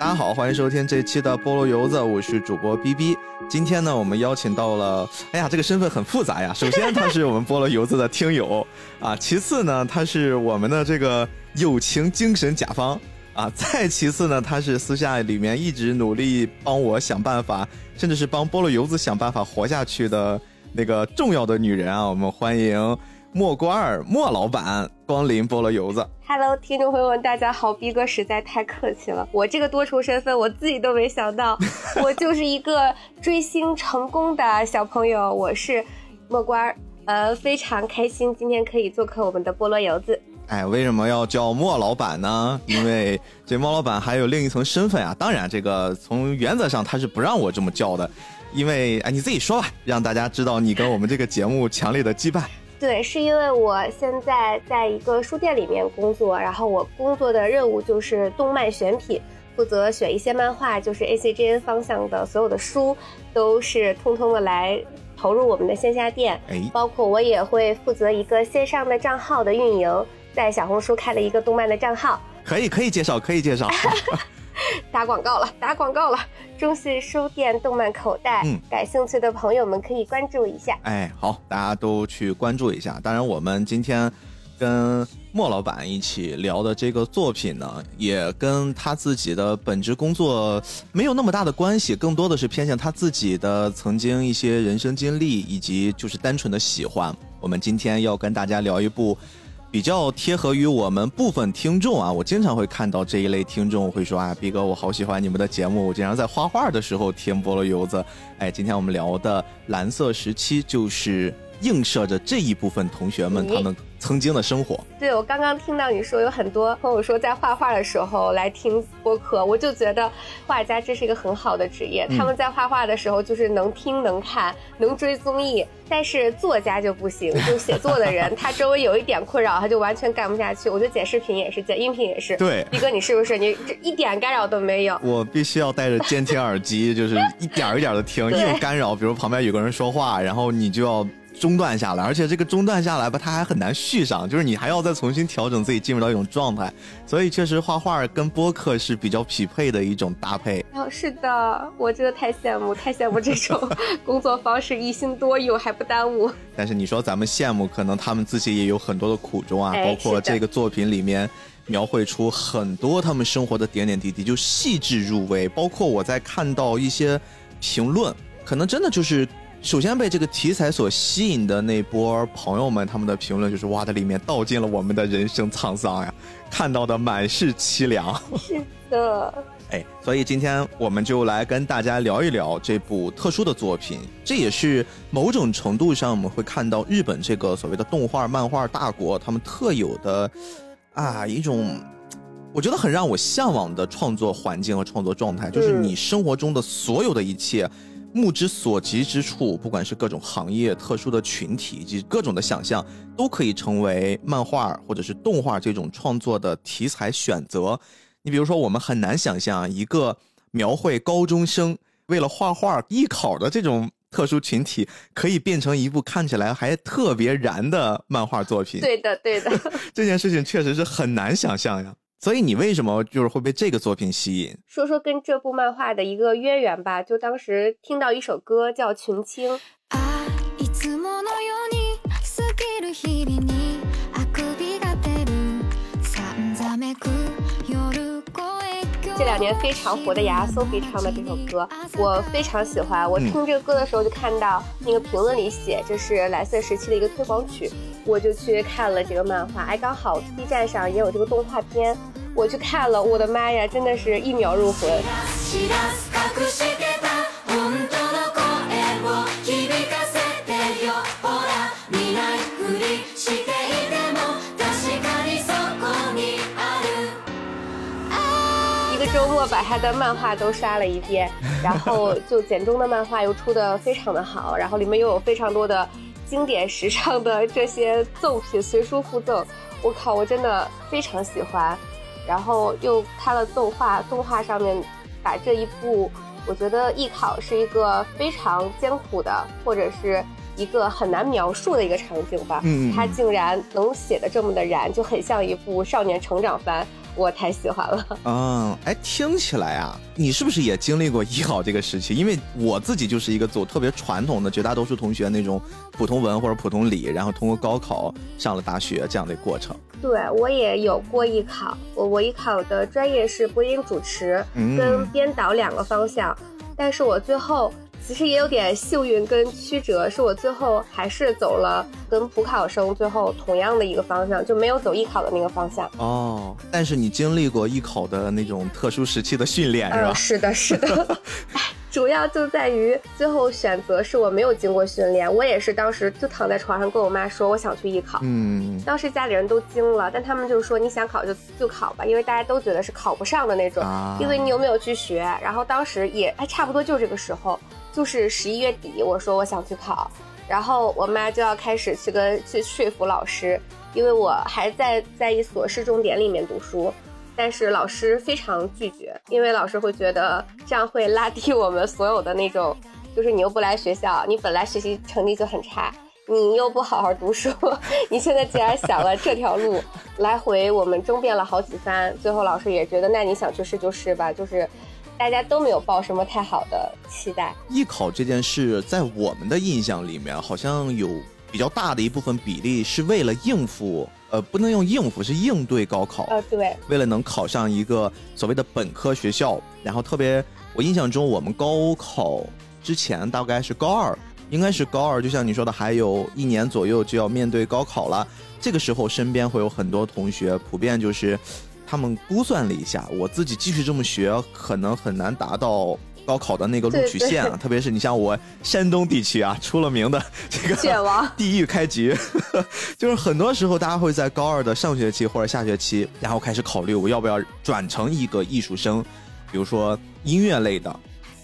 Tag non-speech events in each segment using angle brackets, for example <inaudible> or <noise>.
大家好，欢迎收听这一期的菠萝油子，我是主播 B B。今天呢，我们邀请到了，哎呀，这个身份很复杂呀。首先，他是我们菠萝油子的听友啊；其次呢，他是我们的这个友情精神甲方啊；<laughs> 再其次呢，他是私下里面一直努力帮我想办法，甚至是帮菠萝油子想办法活下去的那个重要的女人啊。我们欢迎。莫瓜尔莫老板光临菠萝油子，Hello，听众朋友们，大家好，逼哥实在太客气了，我这个多重身份我自己都没想到，<laughs> 我就是一个追星成功的小朋友，我是莫瓜儿，呃，非常开心今天可以做客我们的菠萝油子。哎，为什么要叫莫老板呢？因为这莫老板还有另一层身份啊，当然这个从原则上他是不让我这么叫的，因为哎你自己说吧，让大家知道你跟我们这个节目强烈的羁绊。对，是因为我现在在一个书店里面工作，然后我工作的任务就是动漫选品，负责选一些漫画，就是 A C G N 方向的所有的书，都是通通的来投入我们的线下店。哎，包括我也会负责一个线上的账号的运营，在小红书开了一个动漫的账号。可以，可以介绍，可以介绍。<laughs> <laughs> 打广告了，打广告了！中信书店动漫口袋，嗯，感兴趣的朋友们可以关注一下。哎，好，大家都去关注一下。当然，我们今天跟莫老板一起聊的这个作品呢，也跟他自己的本职工作没有那么大的关系，更多的是偏向他自己的曾经一些人生经历，以及就是单纯的喜欢。我们今天要跟大家聊一部。比较贴合于我们部分听众啊，我经常会看到这一类听众会说啊，毕哥，我好喜欢你们的节目，我经常在画画的时候听菠萝油子。哎，今天我们聊的蓝色时期就是映射着这一部分同学们他们。曾经的生活，对我刚刚听到你说有很多朋友说在画画的时候来听播客，我就觉得画家这是一个很好的职业。他们在画画的时候就是能听能看能追综艺，但是作家就不行，<laughs> 就写作的人他周围有一点困扰，他就完全干不下去。我觉得剪视频也是，剪音频也是。对，一哥你是不是你这一点干扰都没有？我必须要戴着监听耳机，就是一点一点的听，<laughs> 一有干扰，比如旁边有个人说话，然后你就要。中断下来，而且这个中断下来吧，它还很难续上，就是你还要再重新调整自己进入到一种状态，所以确实画画跟播客是比较匹配的一种搭配。哦，是的，我真的太羡慕，太羡慕这种 <laughs> 工作方式，一心多用还不耽误。但是你说咱们羡慕，可能他们自己也有很多的苦衷啊，包括这个作品里面描绘出很多他们生活的点点滴滴，就细致入微。包括我在看到一些评论，可能真的就是。首先被这个题材所吸引的那波朋友们，他们的评论就是哇，在里面道尽了我们的人生沧桑呀，看到的满是凄凉。是的，<laughs> 哎，所以今天我们就来跟大家聊一聊这部特殊的作品。这也是某种程度上我们会看到日本这个所谓的动画漫画大国，他们特有的啊一种，我觉得很让我向往的创作环境和创作状态，就是你生活中的所有的一切。目之所及之处，不管是各种行业、特殊的群体以及各种的想象，都可以成为漫画或者是动画这种创作的题材选择。你比如说，我们很难想象一个描绘高中生为了画画艺考的这种特殊群体，可以变成一部看起来还特别燃的漫画作品。对的，对的，<laughs> 这件事情确实是很难想象呀。所以你为什么就是会被这个作品吸引？说说跟这部漫画的一个渊源吧。就当时听到一首歌叫《群青》。这两年非常火的雅 Sophie 唱的这首歌，我非常喜欢。我听这个歌的时候，就看到那个评论里写这是蓝色时期的一个推广曲，我就去看了这个漫画。哎，刚好 B 站上也有这个动画片，我去看了。我的妈呀，真的是一秒入魂。<laughs> 周末把他的漫画都刷了一遍，然后就简中的漫画又出的非常的好，然后里面又有非常多的经典时尚的这些赠品随书附赠，我靠，我真的非常喜欢。然后又看了动画，动画上面把这一部，我觉得艺考是一个非常艰苦的，或者是一个很难描述的一个场景吧。嗯，他竟然能写的这么的燃，就很像一部少年成长番。我太喜欢了。嗯，哎，听起来啊，你是不是也经历过艺考这个时期？因为我自己就是一个走特别传统的，绝大多数同学那种普通文或者普通理，然后通过高考上了大学这样的过程。对我也有过艺考，我我艺考的专业是播音主持跟编导两个方向，但是我最后。其实也有点幸运跟曲折，是我最后还是走了跟普考生最后同样的一个方向，就没有走艺考的那个方向。哦，但是你经历过艺考的那种特殊时期的训练是吧？是的，是的。<laughs> 主要就在于最后选择是我没有经过训练，我也是当时就躺在床上跟我妈说我想去艺考。嗯，当时家里人都惊了，但他们就说你想考就就考吧，因为大家都觉得是考不上的那种，因为你有没有去学。然后当时也哎差不多就这个时候。就是十一月底，我说我想去考，然后我妈就要开始去跟去说服老师，因为我还在在一所市重点里面读书，但是老师非常拒绝，因为老师会觉得这样会拉低我们所有的那种，就是你又不来学校，你本来学习成绩就很差，你又不好好读书，<laughs> 你现在既然想了这条路，来回我们争辩了好几番，最后老师也觉得那你想去试就试吧，就是。大家都没有抱什么太好的期待。艺考这件事，在我们的印象里面，好像有比较大的一部分比例是为了应付，呃，不能用应付，是应对高考。呃，对。为了能考上一个所谓的本科学校，然后特别，我印象中我们高考之前大概是高二，应该是高二，就像你说的，还有一年左右就要面对高考了。这个时候，身边会有很多同学，普遍就是。他们估算了一下，我自己继续这么学，可能很难达到高考的那个录取线啊。特别是你像我山东地区啊，<laughs> 出了名的这个 <laughs> 地狱开局，<laughs> 就是很多时候大家会在高二的上学期或者下学期，然后开始考虑我要不要转成一个艺术生，比如说音乐类的，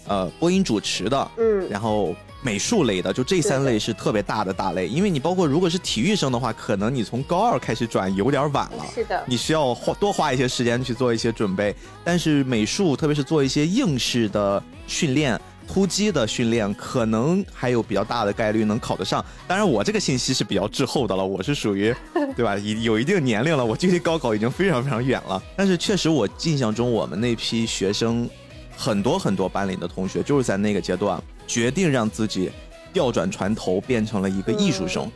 呃，播音主持的，嗯，然后。美术类的，就这三类是特别大的大类，因为你包括如果是体育生的话，可能你从高二开始转有点晚了，是的，你需要花多花一些时间去做一些准备。但是美术，特别是做一些应试的训练、突击的训练，可能还有比较大的概率能考得上。当然，我这个信息是比较滞后的了，我是属于，<laughs> 对吧？有有一定年龄了，我距离高考已经非常非常远了。但是确实，我印象中我们那批学生，很多很多班里的同学就是在那个阶段。决定让自己调转船头，变成了一个艺术生。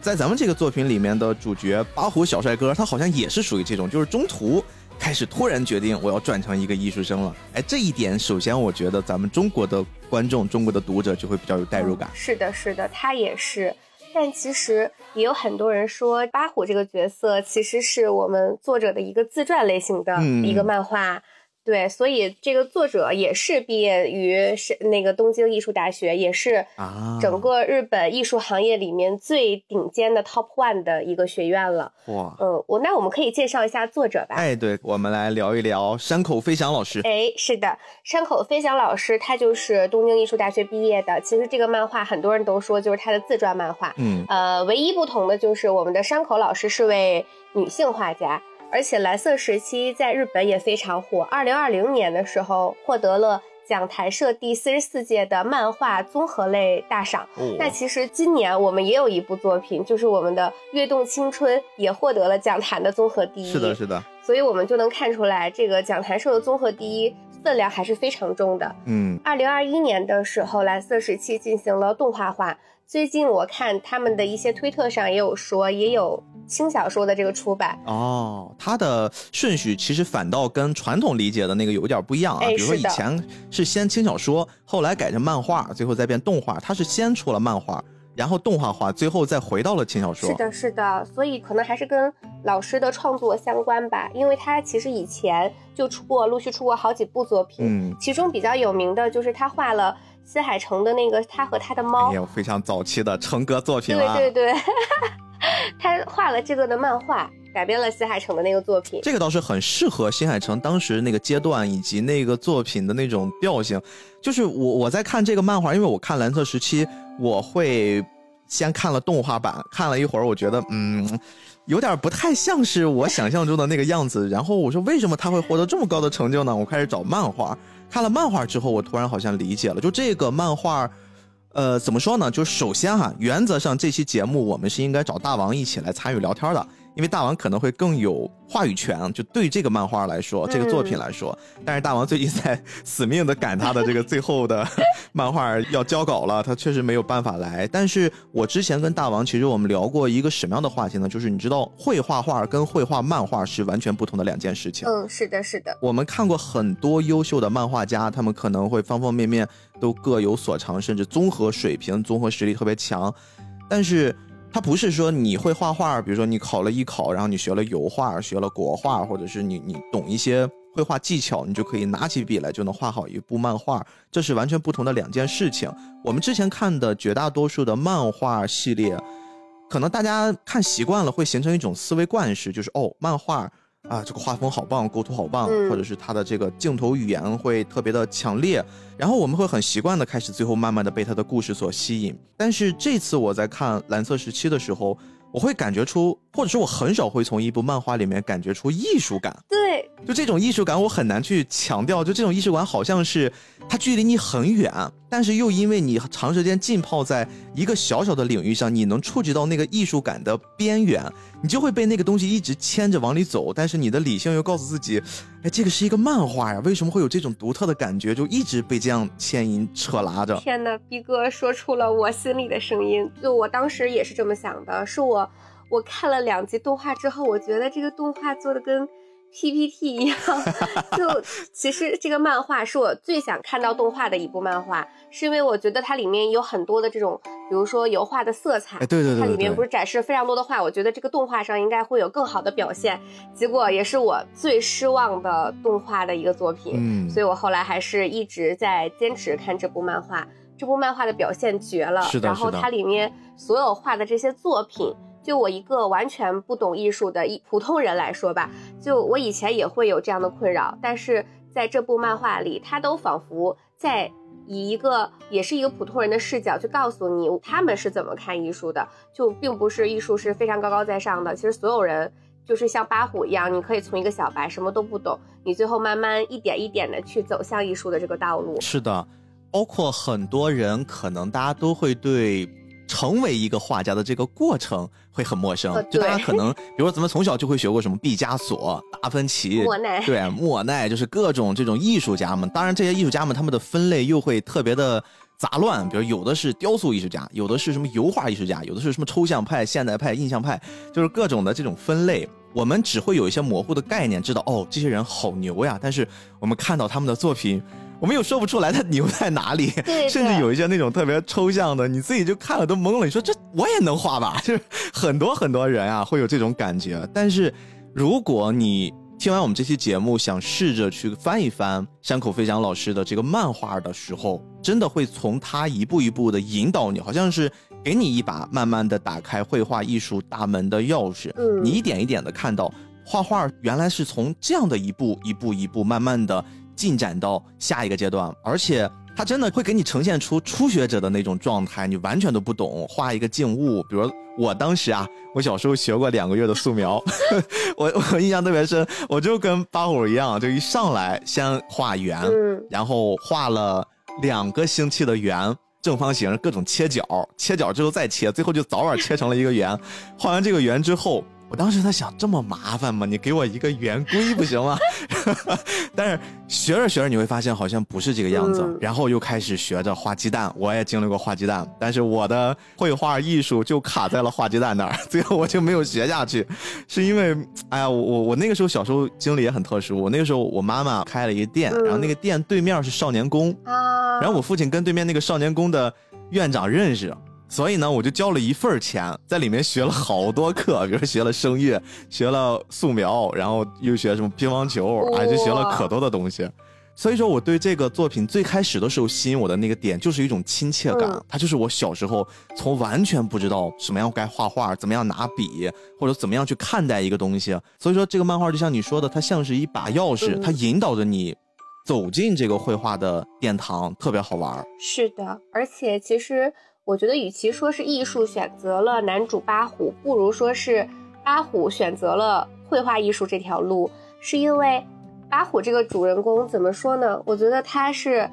在咱们这个作品里面的主角八虎小帅哥，他好像也是属于这种，就是中途开始突然决定我要转成一个艺术生了。哎，这一点首先我觉得咱们中国的观众、中国的读者就会比较有代入感。是的，是的，他也是。但其实也有很多人说，八虎这个角色其实是我们作者的一个自传类型的一个漫画。对，所以这个作者也是毕业于是那个东京艺术大学，也是啊整个日本艺术行业里面最顶尖的 top one 的一个学院了。哇，嗯，我那我们可以介绍一下作者吧。哎，对，我们来聊一聊山口飞翔老师。哎，是的，山口飞翔老师他就是东京艺术大学毕业的。其实这个漫画很多人都说就是他的自传漫画。嗯，呃，唯一不同的就是我们的山口老师是位女性画家。而且蓝色时期在日本也非常火。二零二零年的时候，获得了讲谈社第四十四届的漫画综合类大赏。那其实今年我们也有一部作品，就是我们的《跃动青春》，也获得了讲坛的综合第一。是的，是的。所以我们就能看出来，这个讲坛社的综合第一分量还是非常重的。嗯。二零二一年的时候，蓝色时期进行了动画化。最近我看他们的一些推特上也有说，也有轻小说的这个出版哦。它的顺序其实反倒跟传统理解的那个有点不一样啊。比如说以前是先轻小说，后来改成漫画，最后再变动画。它是先出了漫画，然后动画化，最后再回到了轻小说。是的，是的。所以可能还是跟老师的创作相关吧，因为他其实以前就出过陆续出过好几部作品，嗯，其中比较有名的就是他画了。新海诚的那个他和他的猫，哎呦，非常早期的成哥作品啊。对对对，<laughs> 他画了这个的漫画，改编了新海诚的那个作品。这个倒是很适合新海诚当时那个阶段以及那个作品的那种调性。就是我我在看这个漫画，因为我看蓝色时期，我会先看了动画版，看了一会儿，我觉得嗯，有点不太像是我想象中的那个样子。然后我说，为什么他会获得这么高的成就呢？我开始找漫画。看了漫画之后，我突然好像理解了。就这个漫画，呃，怎么说呢？就首先哈，原则上这期节目我们是应该找大王一起来参与聊天的，因为大王可能会更有话语权，就对这个漫画来说，这个作品来说。但是大王最近在死命的赶他的这个最后的 <laughs> 漫画要交稿了，他确实没有办法来。但是我之前跟大王其实我们聊过一个什么样的话题呢？就是你知道会画画跟会画漫画是完全不同的两件事情。嗯，是的，是的。我们看过很多优秀的漫画家，他们可能会方方面面都各有所长，甚至综合水平、综合实力特别强，但是。它不是说你会画画，比如说你考了艺考，然后你学了油画，学了国画，或者是你你懂一些绘画技巧，你就可以拿起笔来就能画好一部漫画，这是完全不同的两件事情。我们之前看的绝大多数的漫画系列，可能大家看习惯了，会形成一种思维惯式，就是哦，漫画。啊，这个画风好棒，构图好棒，或者是它的这个镜头语言会特别的强烈，然后我们会很习惯的开始，最后慢慢的被它的故事所吸引。但是这次我在看蓝色时期的时候。我会感觉出，或者说我很少会从一部漫画里面感觉出艺术感。对，就这种艺术感，我很难去强调。就这种艺术感，好像是它距离你很远，但是又因为你长时间浸泡在一个小小的领域上，你能触及到那个艺术感的边缘，你就会被那个东西一直牵着往里走。但是你的理性又告诉自己，哎，这个是一个漫画呀，为什么会有这种独特的感觉？就一直被这样牵引扯拉着。天哪，逼哥说出了我心里的声音。就我当时也是这么想的，是我。我看了两集动画之后，我觉得这个动画做的跟 PPT 一样。<laughs> 就其实这个漫画是我最想看到动画的一部漫画，是因为我觉得它里面有很多的这种，比如说油画的色彩。对对对。它里面不是展示非常多的画，我觉得这个动画上应该会有更好的表现。结果也是我最失望的动画的一个作品。嗯。所以我后来还是一直在坚持看这部漫画。这部漫画的表现绝了。是的。然后它里面所有画的这些作品。就我一个完全不懂艺术的一普通人来说吧，就我以前也会有这样的困扰，但是在这部漫画里，他都仿佛在以一个也是一个普通人的视角去告诉你他们是怎么看艺术的，就并不是艺术是非常高高在上的。其实所有人就是像八虎一样，你可以从一个小白什么都不懂，你最后慢慢一点一点的去走向艺术的这个道路。是的，包括很多人可能大家都会对。成为一个画家的这个过程会很陌生，就大家可能，比如说咱们从小就会学过什么毕加索、达芬奇，莫奈，对，莫奈就是各种这种艺术家们。当然，这些艺术家们他们的分类又会特别的杂乱，比如有的是雕塑艺术家，有的是什么油画艺术家，有的是什么抽象派、现代派、印象派，就是各种的这种分类。我们只会有一些模糊的概念，知道哦，这些人好牛呀。但是我们看到他们的作品。我们又说不出来它牛在哪里，<laughs> 甚至有一些那种特别抽象的，你自己就看了都懵了。你说这我也能画吧？<laughs> 就是很多很多人啊会有这种感觉。但是如果你听完我们这期节目，想试着去翻一翻山口飞翔老师的这个漫画的时候，真的会从他一步一步的引导你，好像是给你一把慢慢的打开绘画艺术大门的钥匙。嗯，你一点一点的看到画画原来是从这样的一步一步一步慢慢的。进展到下一个阶段，而且它真的会给你呈现出初学者的那种状态，你完全都不懂画一个静物。比如我当时啊，我小时候学过两个月的素描，<laughs> 我我印象特别深，我就跟八虎一样，就一上来先画圆，然后画了两个星期的圆，正方形各种切角，切角之后再切，最后就早晚切成了一个圆。画完这个圆之后。我当时在想，这么麻烦吗？你给我一个圆规不行吗？<laughs> <laughs> 但是学着学着，你会发现好像不是这个样子。然后又开始学着画鸡蛋，我也经历过画鸡蛋，但是我的绘画艺术就卡在了画鸡蛋那儿，<laughs> 最后我就没有学下去。是因为，哎呀，我我我那个时候小时候经历也很特殊。我那个时候我妈妈开了一个店，然后那个店对面是少年宫啊，然后我父亲跟对面那个少年宫的院长认识。所以呢，我就交了一份钱，在里面学了好多课，<laughs> 比如学了声乐，学了素描，然后又学什么乒乓球，啊，就学了可多的东西。所以说，我对这个作品最开始的时候吸引我的那个点，就是一种亲切感。它就是我小时候从完全不知道什么样该画画，怎么样拿笔，或者怎么样去看待一个东西。所以说，这个漫画就像你说的，它像是一把钥匙，它引导着你走进这个绘画的殿堂，特别好玩。是的，而且其实。我觉得，与其说是艺术选择了男主八虎，不如说是八虎选择了绘画艺术这条路。是因为八虎这个主人公怎么说呢？我觉得他是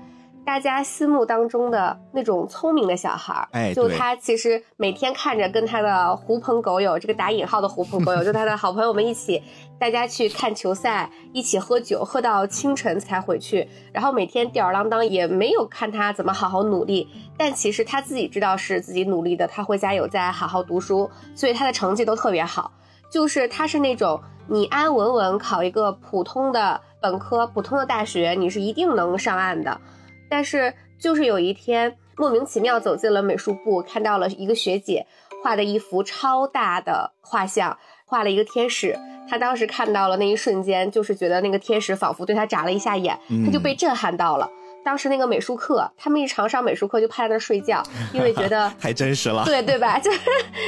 大家心目当中的那种聪明的小孩儿。哎，就他其实每天看着跟他的狐朋狗友，这个打引号的狐朋狗友，就他的好朋友们一起，大家去看球赛，一起喝酒，喝到清晨才回去，然后每天吊儿郎当，也没有看他怎么好好努力。但其实他自己知道是自己努力的，他回家有在好好读书，所以他的成绩都特别好。就是他是那种你安稳稳考一个普通的本科、普通的大学，你是一定能上岸的。但是就是有一天莫名其妙走进了美术部，看到了一个学姐画的一幅超大的画像，画了一个天使。他当时看到了那一瞬间，就是觉得那个天使仿佛对他眨了一下眼，他就被震撼到了。当时那个美术课，他们一常上美术课就趴在那睡觉，因为觉得 <laughs> 太真实了。对对吧？<laughs> 就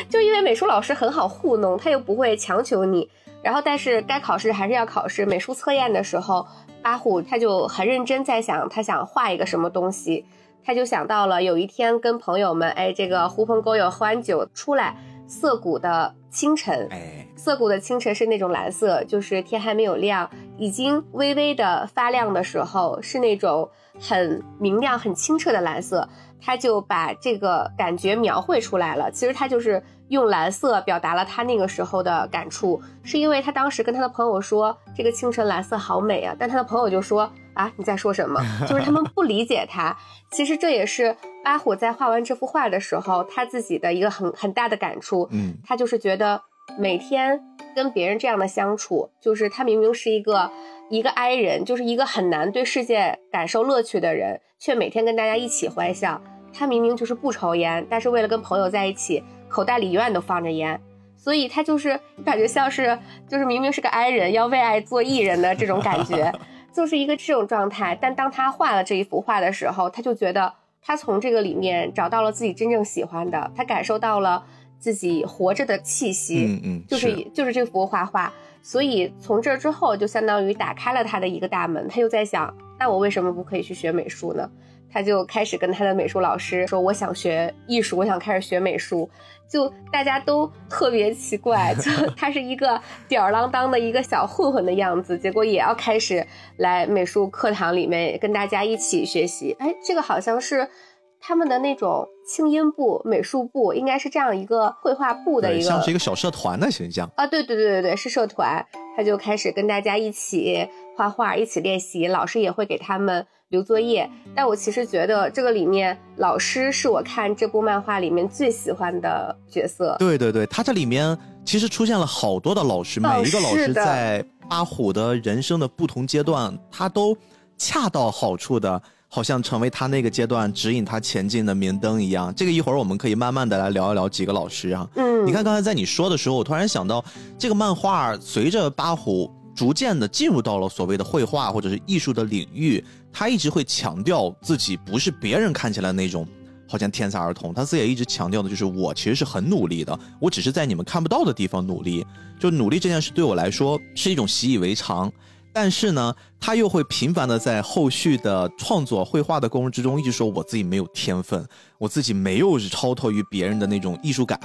就因为美术老师很好糊弄，他又不会强求你。然后但是该考试还是要考试。美术测验的时候，八虎他就很认真在想，他想画一个什么东西。他就想到了有一天跟朋友们，哎，这个狐朋狗友喝完酒出来，涩谷的清晨，哎，涩谷的清晨是那种蓝色，就是天还没有亮，已经微微的发亮的时候，是那种。很明亮、很清澈的蓝色，他就把这个感觉描绘出来了。其实他就是用蓝色表达了他那个时候的感触，是因为他当时跟他的朋友说这个清晨蓝色好美啊，但他的朋友就说啊你在说什么？就是他们不理解他。其实这也是巴虎在画完这幅画的时候他自己的一个很很大的感触。嗯，他就是觉得每天跟别人这样的相处，就是他明明是一个。一个 I 人就是一个很难对世界感受乐趣的人，却每天跟大家一起欢笑。他明明就是不抽烟，但是为了跟朋友在一起，口袋里永远都放着烟。所以他就是感觉像是，就是明明是个 I 人，要为爱做艺人的这种感觉，<laughs> 就是一个这种状态。但当他画了这一幅画的时候，他就觉得他从这个里面找到了自己真正喜欢的，他感受到了自己活着的气息。嗯嗯，就是就是这幅画画。所以从这之后，就相当于打开了他的一个大门。他又在想，那我为什么不可以去学美术呢？他就开始跟他的美术老师说：“我想学艺术，我想开始学美术。”就大家都特别奇怪，就 <laughs> 他是一个吊儿郎当的一个小混混的样子，结果也要开始来美术课堂里面跟大家一起学习。哎，这个好像是。他们的那种轻音部、美术部，应该是这样一个绘画部的一个，像是一个小社团的形象啊！对对对对对，是社团，他就开始跟大家一起画画，一起练习，老师也会给他们留作业。但我其实觉得这个里面，老师是我看这部漫画里面最喜欢的角色。对对对，他这里面其实出现了好多的老师，每一个老师在阿虎的人生的不同阶段，他都恰到好处的。好像成为他那个阶段指引他前进的明灯一样。这个一会儿我们可以慢慢的来聊一聊几个老师啊。嗯，你看刚才在你说的时候，我突然想到，这个漫画随着八虎逐渐的进入到了所谓的绘画或者是艺术的领域，他一直会强调自己不是别人看起来那种好像天才儿童，他自己也一直强调的就是我其实是很努力的，我只是在你们看不到的地方努力。就努力这件事对我来说是一种习以为常。但是呢，他又会频繁的在后续的创作绘画的过程之中，一直说我自己没有天分，我自己没有超脱于别人的那种艺术感。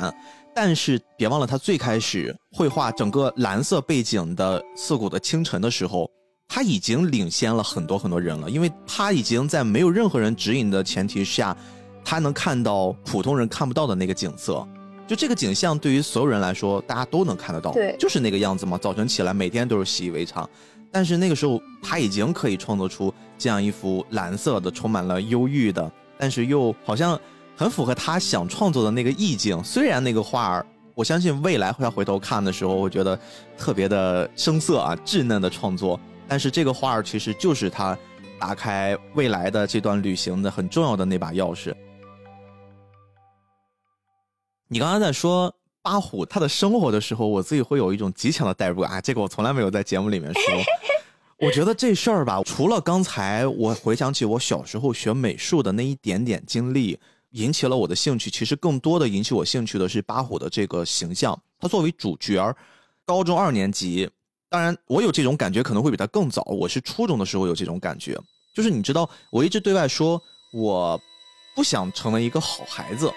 但是别忘了，他最开始绘画整个蓝色背景的涩谷的清晨的时候，他已经领先了很多很多人了，因为他已经在没有任何人指引的前提下，他能看到普通人看不到的那个景色。就这个景象，对于所有人来说，大家都能看得到，对，就是那个样子嘛。早晨起来，每天都是习以为常。但是那个时候他已经可以创作出这样一幅蓝色的、充满了忧郁的，但是又好像很符合他想创作的那个意境。虽然那个画儿，我相信未来会要回头看的时候，我觉得特别的生涩啊、稚嫩的创作。但是这个画儿其实就是他打开未来的这段旅行的很重要的那把钥匙。你刚刚在说。八虎他的生活的时候，我自己会有一种极强的代入啊，这个我从来没有在节目里面说。<laughs> 我觉得这事儿吧，除了刚才我回想起我小时候学美术的那一点点经历引起了我的兴趣，其实更多的引起我兴趣的是八虎的这个形象。他作为主角，高中二年级，当然我有这种感觉可能会比他更早。我是初中的时候有这种感觉，就是你知道，我一直对外说我不想成为一个好孩子。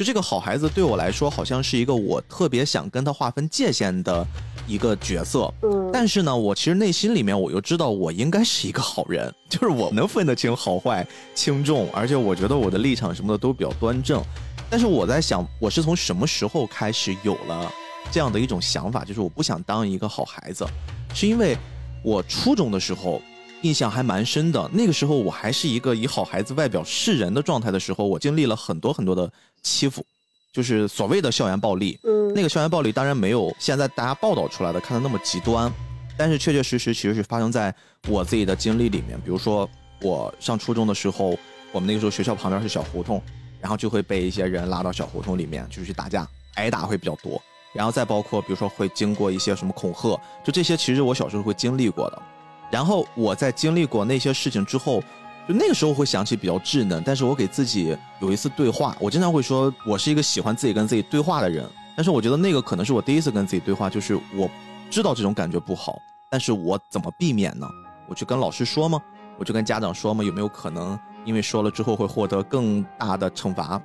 就这个好孩子对我来说，好像是一个我特别想跟他划分界限的一个角色。嗯，但是呢，我其实内心里面我又知道我应该是一个好人，就是我能分得清好坏轻重，而且我觉得我的立场什么的都比较端正。但是我在想，我是从什么时候开始有了这样的一种想法，就是我不想当一个好孩子，是因为我初中的时候印象还蛮深的。那个时候我还是一个以好孩子外表示人的状态的时候，我经历了很多很多的欺负，就是所谓的校园暴力。嗯，那个校园暴力当然没有现在大家报道出来的看的那么极端，但是确确实实其实是发生在我自己的经历里面。比如说我上初中的时候，我们那个时候学校旁边是小胡同，然后就会被一些人拉到小胡同里面就去打架，挨打会比较多。然后再包括比如说会经过一些什么恐吓，就这些其实我小时候会经历过的。然后我在经历过那些事情之后，就那个时候会想起比较稚嫩，但是我给自己有一次对话，我经常会说我是一个喜欢自己跟自己对话的人。但是我觉得那个可能是我第一次跟自己对话，就是我知道这种感觉不好，但是我怎么避免呢？我去跟老师说吗？我去跟家长说吗？有没有可能因为说了之后会获得更大的惩罚？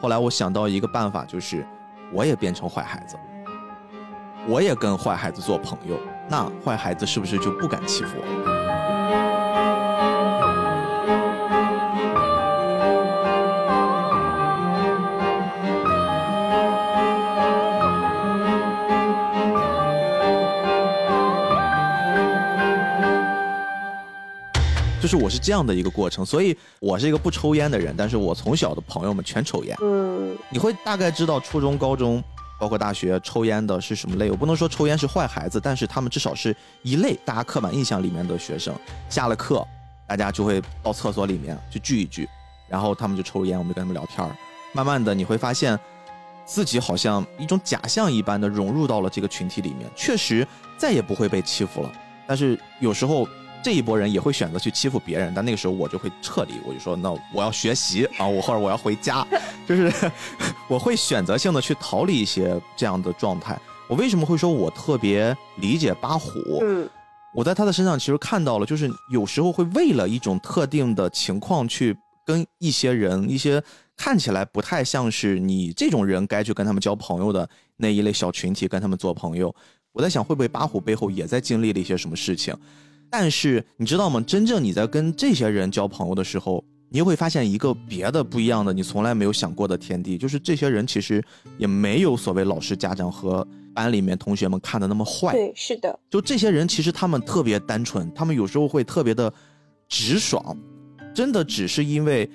后来我想到一个办法，就是我也变成坏孩子，我也跟坏孩子做朋友，那坏孩子是不是就不敢欺负我？就是我是这样的一个过程，所以我是一个不抽烟的人，但是我从小的朋友们全抽烟。嗯，你会大概知道初中、高中，包括大学抽烟的是什么类。我不能说抽烟是坏孩子，但是他们至少是一类大家刻板印象里面的学生。下了课，大家就会到厕所里面去聚一聚，然后他们就抽烟，我们就跟他们聊天儿。慢慢的，你会发现自己好像一种假象一般的融入到了这个群体里面，确实再也不会被欺负了。但是有时候。这一波人也会选择去欺负别人，但那个时候我就会撤离，我就说，那我要学习啊，我或者我要回家，<laughs> 就是 <laughs> 我会选择性的去逃离一些这样的状态。我为什么会说我特别理解八虎？嗯，我在他的身上其实看到了，就是有时候会为了一种特定的情况去跟一些人、一些看起来不太像是你这种人该去跟他们交朋友的那一类小群体跟他们做朋友。我在想，会不会八虎背后也在经历了一些什么事情？但是你知道吗？真正你在跟这些人交朋友的时候，你又会发现一个别的不一样的，你从来没有想过的天地，就是这些人其实也没有所谓老师、家长和班里面同学们看的那么坏。对，是的。就这些人其实他们特别单纯，他们有时候会特别的直爽，真的只是因为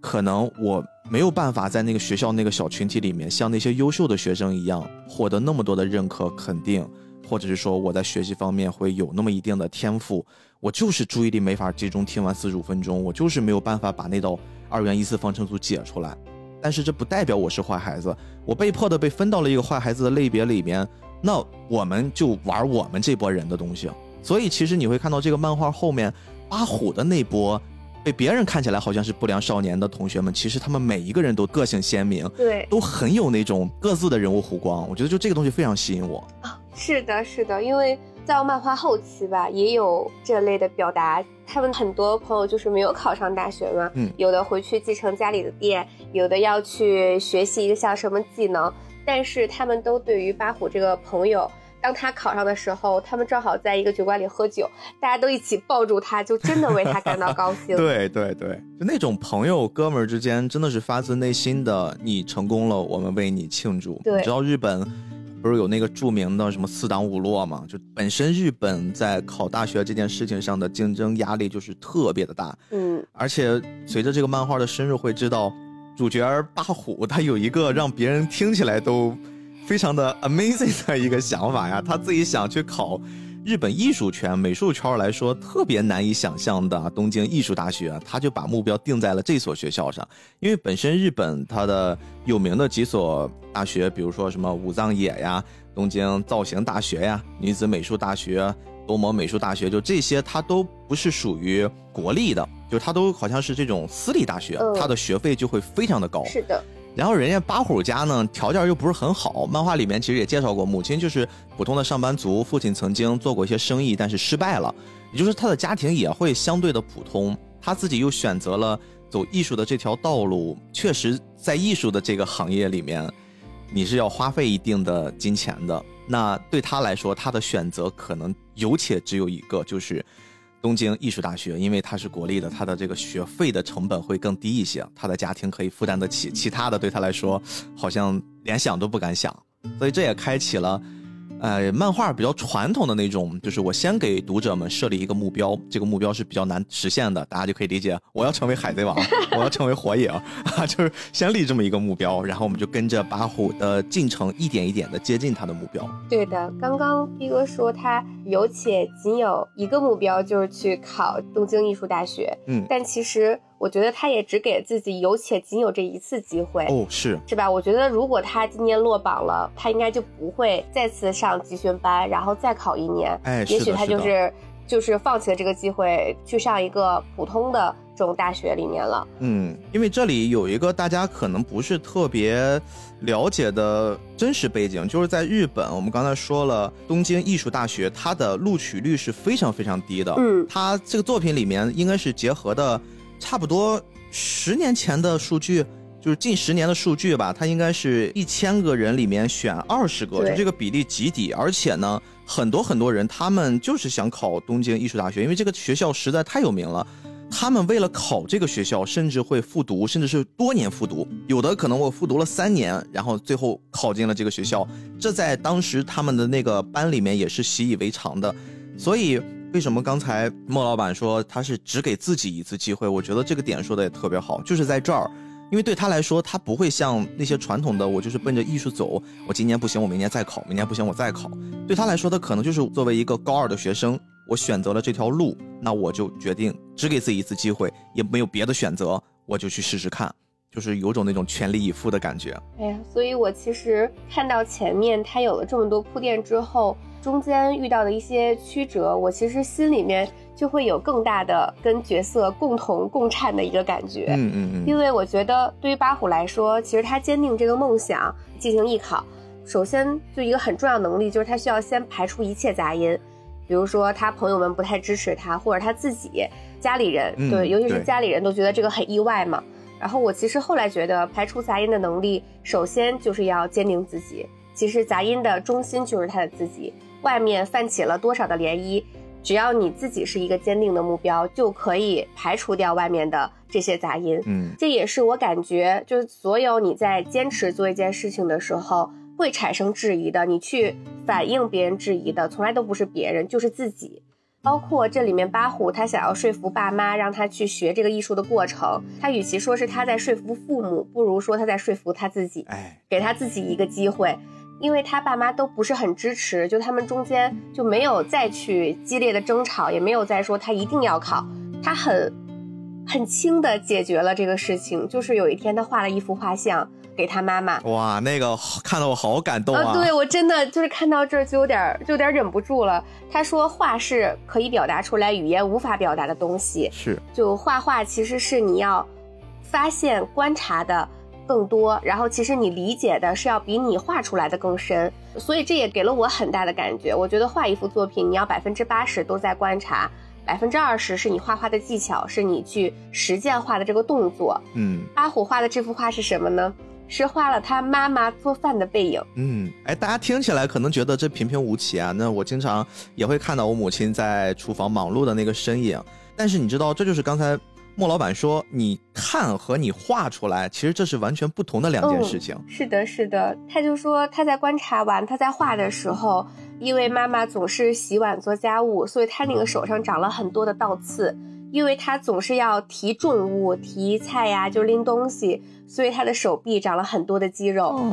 可能我没有办法在那个学校那个小群体里面像那些优秀的学生一样获得那么多的认可肯定。或者是说我在学习方面会有那么一定的天赋，我就是注意力没法集中听完四十五分钟，我就是没有办法把那道二元一次方程组解出来。但是这不代表我是坏孩子，我被迫的被分到了一个坏孩子的类别里面，那我们就玩我们这波人的东西。所以其实你会看到这个漫画后面八虎的那波。被别人看起来好像是不良少年的同学们，其实他们每一个人都个性鲜明，对，都很有那种各自的人物弧光。我觉得就这个东西非常吸引我啊。是的，是的，因为在漫画后期吧，也有这类的表达。他们很多朋友就是没有考上大学嘛，嗯，有的回去继承家里的店，有的要去学习一个像什么技能，但是他们都对于八虎这个朋友。当他考上的时候，他们正好在一个酒馆里喝酒，大家都一起抱住他，就真的为他感到高兴。<laughs> 对对对，就那种朋友哥们儿之间，真的是发自内心的。你成功了，我们为你庆祝。对，你知道日本不是有那个著名的什么四档五落吗？就本身日本在考大学这件事情上的竞争压力就是特别的大。嗯，而且随着这个漫画的深入，会知道主角八虎他有一个让别人听起来都。非常的 amazing 的一个想法呀，他自己想去考日本艺术圈、美术圈来说特别难以想象的东京艺术大学，他就把目标定在了这所学校上。因为本身日本它的有名的几所大学，比如说什么武藏野呀、东京造型大学呀、女子美术大学、多摩美术大学，就这些它都不是属于国立的，就它都好像是这种私立大学，它的学费就会非常的高。是的。然后人家八虎家呢，条件又不是很好。漫画里面其实也介绍过，母亲就是普通的上班族，父亲曾经做过一些生意，但是失败了。也就是他的家庭也会相对的普通，他自己又选择了走艺术的这条道路。确实，在艺术的这个行业里面，你是要花费一定的金钱的。那对他来说，他的选择可能有且只有一个，就是东京艺术大学，因为它是国立的，它的这个学费的成本会更低一些，他的家庭可以负担得起。其他的对他来说，好像连想都不敢想。所以这也开启了。呃，漫画比较传统的那种，就是我先给读者们设立一个目标，这个目标是比较难实现的，大家就可以理解，我要成为海贼王，<laughs> 我要成为火影啊，<laughs> 就是先立这么一个目标，然后我们就跟着八虎的进程，一点一点的接近他的目标。对的，刚刚逼哥说他有且仅有一个目标，就是去考东京艺术大学，嗯，但其实。我觉得他也只给自己有且仅有这一次机会哦，是是吧？我觉得如果他今年落榜了，他应该就不会再次上集训班，然后再考一年。哎，也许他就是就是放弃了这个机会，去上一个普通的这种大学里面了。嗯，因为这里有一个大家可能不是特别了解的真实背景，就是在日本，我们刚才说了，东京艺术大学它的录取率是非常非常低的。嗯，它这个作品里面应该是结合的。差不多十年前的数据，就是近十年的数据吧。它应该是一千个人里面选二十个，就这个比例极低。而且呢，很多很多人他们就是想考东京艺术大学，因为这个学校实在太有名了。他们为了考这个学校，甚至会复读，甚至是多年复读。有的可能我复读了三年，然后最后考进了这个学校。这在当时他们的那个班里面也是习以为常的，所以。为什么刚才莫老板说他是只给自己一次机会？我觉得这个点说的也特别好，就是在这儿，因为对他来说，他不会像那些传统的我就是奔着艺术走，我今年不行，我明年再考，明年不行，我再考。对他来说，他可能就是作为一个高二的学生，我选择了这条路，那我就决定只给自己一次机会，也没有别的选择，我就去试试看，就是有种那种全力以赴的感觉。哎呀，所以我其实看到前面他有了这么多铺垫之后。中间遇到的一些曲折，我其实心里面就会有更大的跟角色共同共颤的一个感觉。嗯嗯嗯。因为我觉得对于八虎来说，其实他坚定这个梦想进行艺考，首先就一个很重要能力就是他需要先排除一切杂音，比如说他朋友们不太支持他，或者他自己家里人，对，尤其是家里人都觉得这个很意外嘛。然后我其实后来觉得排除杂音的能力，首先就是要坚定自己。其实杂音的中心就是他的自己。外面泛起了多少的涟漪，只要你自己是一个坚定的目标，就可以排除掉外面的这些杂音。嗯，这也是我感觉，就是所有你在坚持做一件事情的时候会产生质疑的，你去反映别人质疑的，从来都不是别人，就是自己。包括这里面八虎，他想要说服爸妈让他去学这个艺术的过程，他与其说是他在说服父母，不如说他在说服他自己，哎，给他自己一个机会。因为他爸妈都不是很支持，就他们中间就没有再去激烈的争吵，也没有再说他一定要考，他很很轻的解决了这个事情。就是有一天他画了一幅画像给他妈妈，哇，那个看得我好感动啊！对我真的就是看到这儿就有点就有点忍不住了。他说画是可以表达出来语言无法表达的东西，是就画画其实是你要发现观察的。更多，然后其实你理解的是要比你画出来的更深，所以这也给了我很大的感觉。我觉得画一幅作品，你要百分之八十都在观察，百分之二十是你画画的技巧，是你去实践画的这个动作。嗯，阿虎画的这幅画是什么呢？是画了他妈妈做饭的背影。嗯，哎，大家听起来可能觉得这平平无奇啊。那我经常也会看到我母亲在厨房忙碌的那个身影，但是你知道，这就是刚才。莫老板说：“你看和你画出来，其实这是完全不同的两件事情。”是的，是的。他就说他在观察完他在画的时候，因为妈妈总是洗碗做家务，所以他那个手上长了很多的倒刺。因为他总是要提重物、提菜呀，就拎东西，所以他的手臂长了很多的肌肉。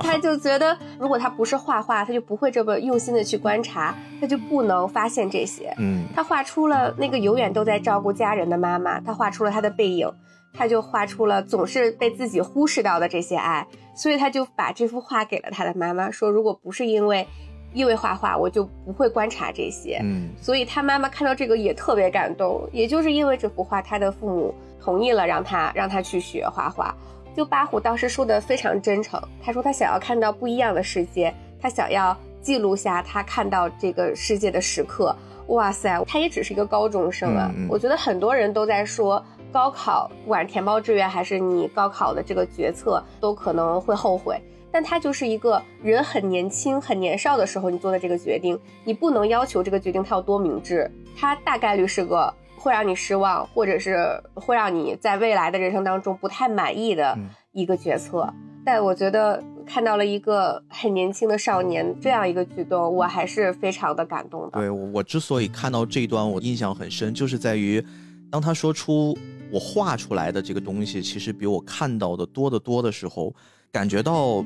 他就觉得，如果他不是画画，他就不会这么用心的去观察，他就不能发现这些。嗯，他画出了那个永远都在照顾家人的妈妈，他画出了他的背影，他就画出了总是被自己忽视到的这些爱，所以他就把这幅画给了他的妈妈，说如果不是因为。因为画画，我就不会观察这些，嗯，所以他妈妈看到这个也特别感动。也就是因为这幅画，他的父母同意了让他让他去学画画。就八虎当时说的非常真诚，他说他想要看到不一样的世界，他想要记录下他看到这个世界的时刻。哇塞，他也只是一个高中生啊！我觉得很多人都在说高考，不管填报志愿还是你高考的这个决策，都可能会后悔。但他就是一个人很年轻、很年少的时候你做的这个决定，你不能要求这个决定他有多明智，他大概率是个会让你失望，或者是会让你在未来的人生当中不太满意的一个决策。但我觉得看到了一个很年轻的少年这样一个举动，我还是非常的感动的。对我之所以看到这一段，我印象很深，就是在于当他说出我画出来的这个东西，其实比我看到的多得多的时候。感觉到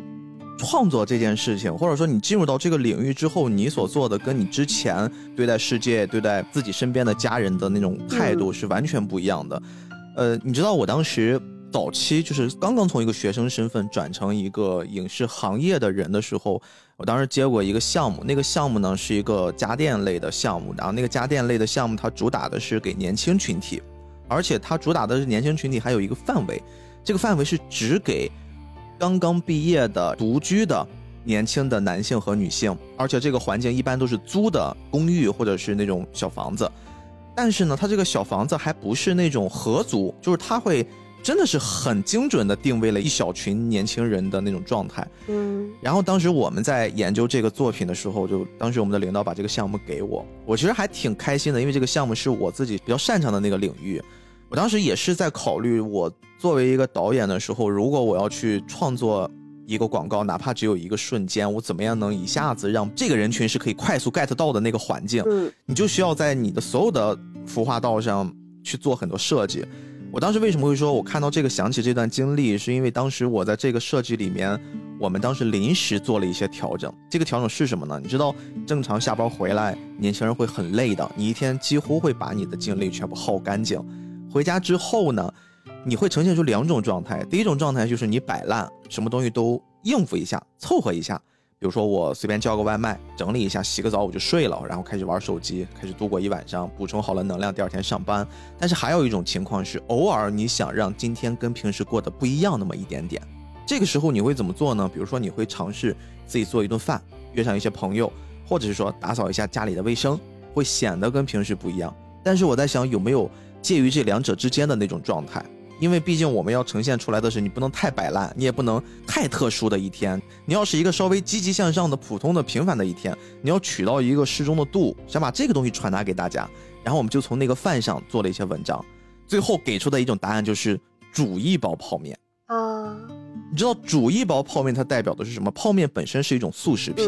创作这件事情，或者说你进入到这个领域之后，你所做的跟你之前对待世界、对待自己身边的家人的那种态度是完全不一样的。呃，你知道我当时早期就是刚刚从一个学生身份转成一个影视行业的人的时候，我当时接过一个项目，那个项目呢是一个家电类的项目，然后那个家电类的项目它主打的是给年轻群体，而且它主打的是年轻群体还有一个范围，这个范围是只给。刚刚毕业的独居的年轻的男性和女性，而且这个环境一般都是租的公寓或者是那种小房子，但是呢，它这个小房子还不是那种合租，就是它会真的是很精准的定位了一小群年轻人的那种状态。嗯，然后当时我们在研究这个作品的时候，就当时我们的领导把这个项目给我，我其实还挺开心的，因为这个项目是我自己比较擅长的那个领域。我当时也是在考虑，我作为一个导演的时候，如果我要去创作一个广告，哪怕只有一个瞬间，我怎么样能一下子让这个人群是可以快速 get 到的那个环境？嗯，你就需要在你的所有的孵化道上去做很多设计。我当时为什么会说我看到这个想起这段经历，是因为当时我在这个设计里面，我们当时临时做了一些调整。这个调整是什么呢？你知道，正常下班回来，年轻人会很累的，你一天几乎会把你的精力全部耗干净。回家之后呢，你会呈现出两种状态。第一种状态就是你摆烂，什么东西都应付一下，凑合一下。比如说我随便叫个外卖，整理一下，洗个澡我就睡了，然后开始玩手机，开始度过一晚上，补充好了能量，第二天上班。但是还有一种情况是，偶尔你想让今天跟平时过得不一样那么一点点，这个时候你会怎么做呢？比如说你会尝试自己做一顿饭，约上一些朋友，或者是说打扫一下家里的卫生，会显得跟平时不一样。但是我在想有没有。介于这两者之间的那种状态，因为毕竟我们要呈现出来的是，你不能太摆烂，你也不能太特殊的一天。你要是一个稍微积极向上的、普通的、平凡的一天，你要取到一个适中的度，想把这个东西传达给大家。然后我们就从那个饭上做了一些文章，最后给出的一种答案就是煮一包泡面啊。你知道煮一包泡面它代表的是什么？泡面本身是一种速食品。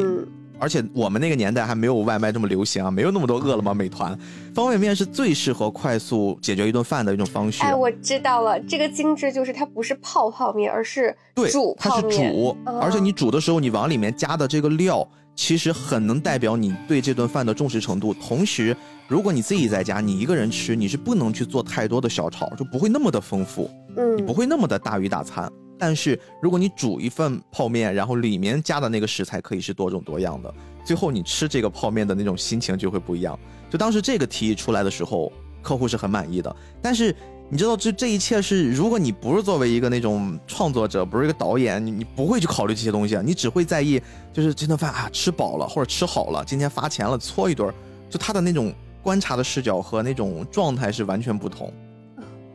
而且我们那个年代还没有外卖这么流行啊，没有那么多饿了么、美团，方便面是最适合快速解决一顿饭的一种方式。哎，我知道了，这个精致就是它不是泡泡面，而是煮泡面。它是煮，而且你煮的时候，你往里面加的这个料，其实很能代表你对这顿饭的重视程度。同时，如果你自己在家，你一个人吃，你是不能去做太多的小炒，就不会那么的丰富，嗯，你不会那么的大鱼大餐。但是如果你煮一份泡面，然后里面加的那个食材可以是多种多样的，最后你吃这个泡面的那种心情就会不一样。就当时这个提议出来的时候，客户是很满意的。但是你知道，这这一切是，如果你不是作为一个那种创作者，不是一个导演，你你不会去考虑这些东西啊，你只会在意就是这顿饭啊吃饱了或者吃好了，今天发钱了搓一顿，就他的那种观察的视角和那种状态是完全不同。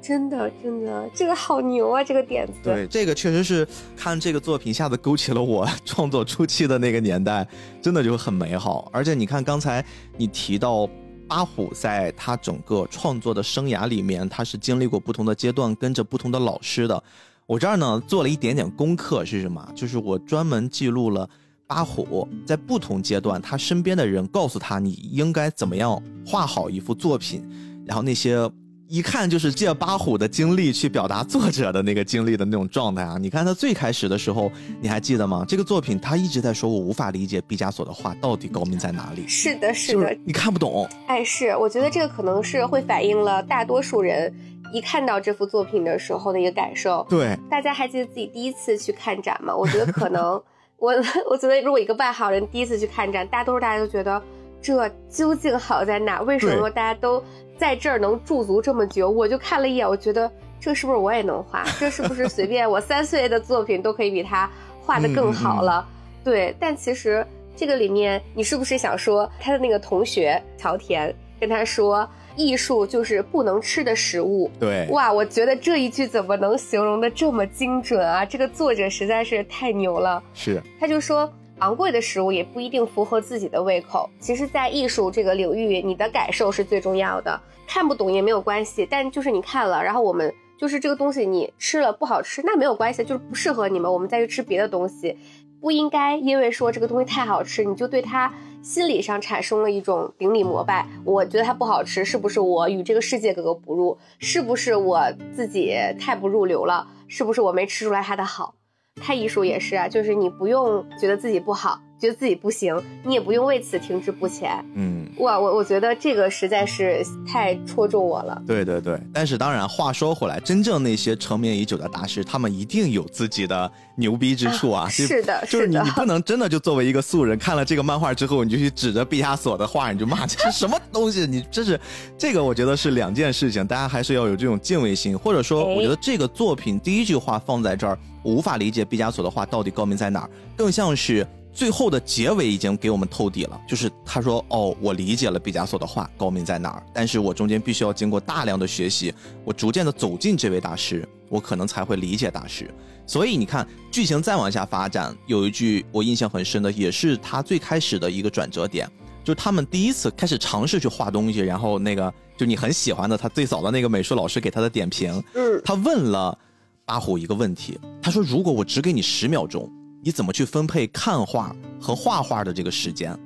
真的，真的，这个好牛啊！这个点子，对，这个确实是看这个作品一下子勾起了我 <laughs> 创作初期的那个年代，真的就很美好。而且你看，刚才你提到八虎在他整个创作的生涯里面，他是经历过不同的阶段，跟着不同的老师的。我这儿呢做了一点点功课，是什么？就是我专门记录了八虎在不同阶段，他身边的人告诉他你应该怎么样画好一幅作品，然后那些。一看就是借八虎的经历去表达作者的那个经历的那种状态啊！你看他最开始的时候，你还记得吗？这个作品他一直在说，我无法理解毕加索的画到底高明在哪里。是的，是的，你看不懂。哎，是，我觉得这个可能是会反映了大多数人一看到这幅作品的时候的一个感受。对，大家还记得自己第一次去看展吗？我觉得可能，我 <laughs> 我觉得如果一个外行人第一次去看展，大多数大家都觉得。这究竟好在哪？为什么大家都在这儿能驻足这么久？我就看了一眼，我觉得这是不是我也能画？这是不是随便我三岁的作品都可以比他画的更好了？对，但其实这个里面，你是不是想说他的那个同学乔田跟他说，艺术就是不能吃的食物。对，哇，我觉得这一句怎么能形容的这么精准啊？这个作者实在是太牛了。是，他就说，昂贵的食物也不一定符合自己的胃口。其实，在艺术这个领域，你的感受是最重要的。看不懂也没有关系，但就是你看了，然后我们就是这个东西你吃了不好吃，那没有关系，就是不适合你们，我们再去吃别的东西。不应该因为说这个东西太好吃，你就对它心理上产生了一种顶礼膜拜。我觉得它不好吃，是不是我与这个世界格格不入？是不是我自己太不入流了？是不是我没吃出来它的好？太艺术也是啊，就是你不用觉得自己不好。觉得自己不行，你也不用为此停滞不前。嗯，哇，我我觉得这个实在是太戳中我了。对对对，但是当然，话说回来，真正那些成名已久的大师，他们一定有自己的牛逼之处啊。是的，就是你，你不能真的就作为一个素人，看了这个漫画之后，你就去指着毕加索的画，你就骂这是什么东西？你这是这个，我觉得是两件事情，大家还是要有这种敬畏心，或者说，我觉得这个作品第一句话放在这儿，我无法理解毕加索的画到底高明在哪儿，更像是。最后的结尾已经给我们透底了，就是他说：“哦，我理解了毕加索的画高明在哪儿，但是我中间必须要经过大量的学习，我逐渐的走进这位大师，我可能才会理解大师。所以你看，剧情再往下发展，有一句我印象很深的，也是他最开始的一个转折点，就是他们第一次开始尝试去画东西，然后那个就你很喜欢的他最早的那个美术老师给他的点评，他问了八虎一个问题，他说：如果我只给你十秒钟。”你怎么去分配看画和画画的这个时间？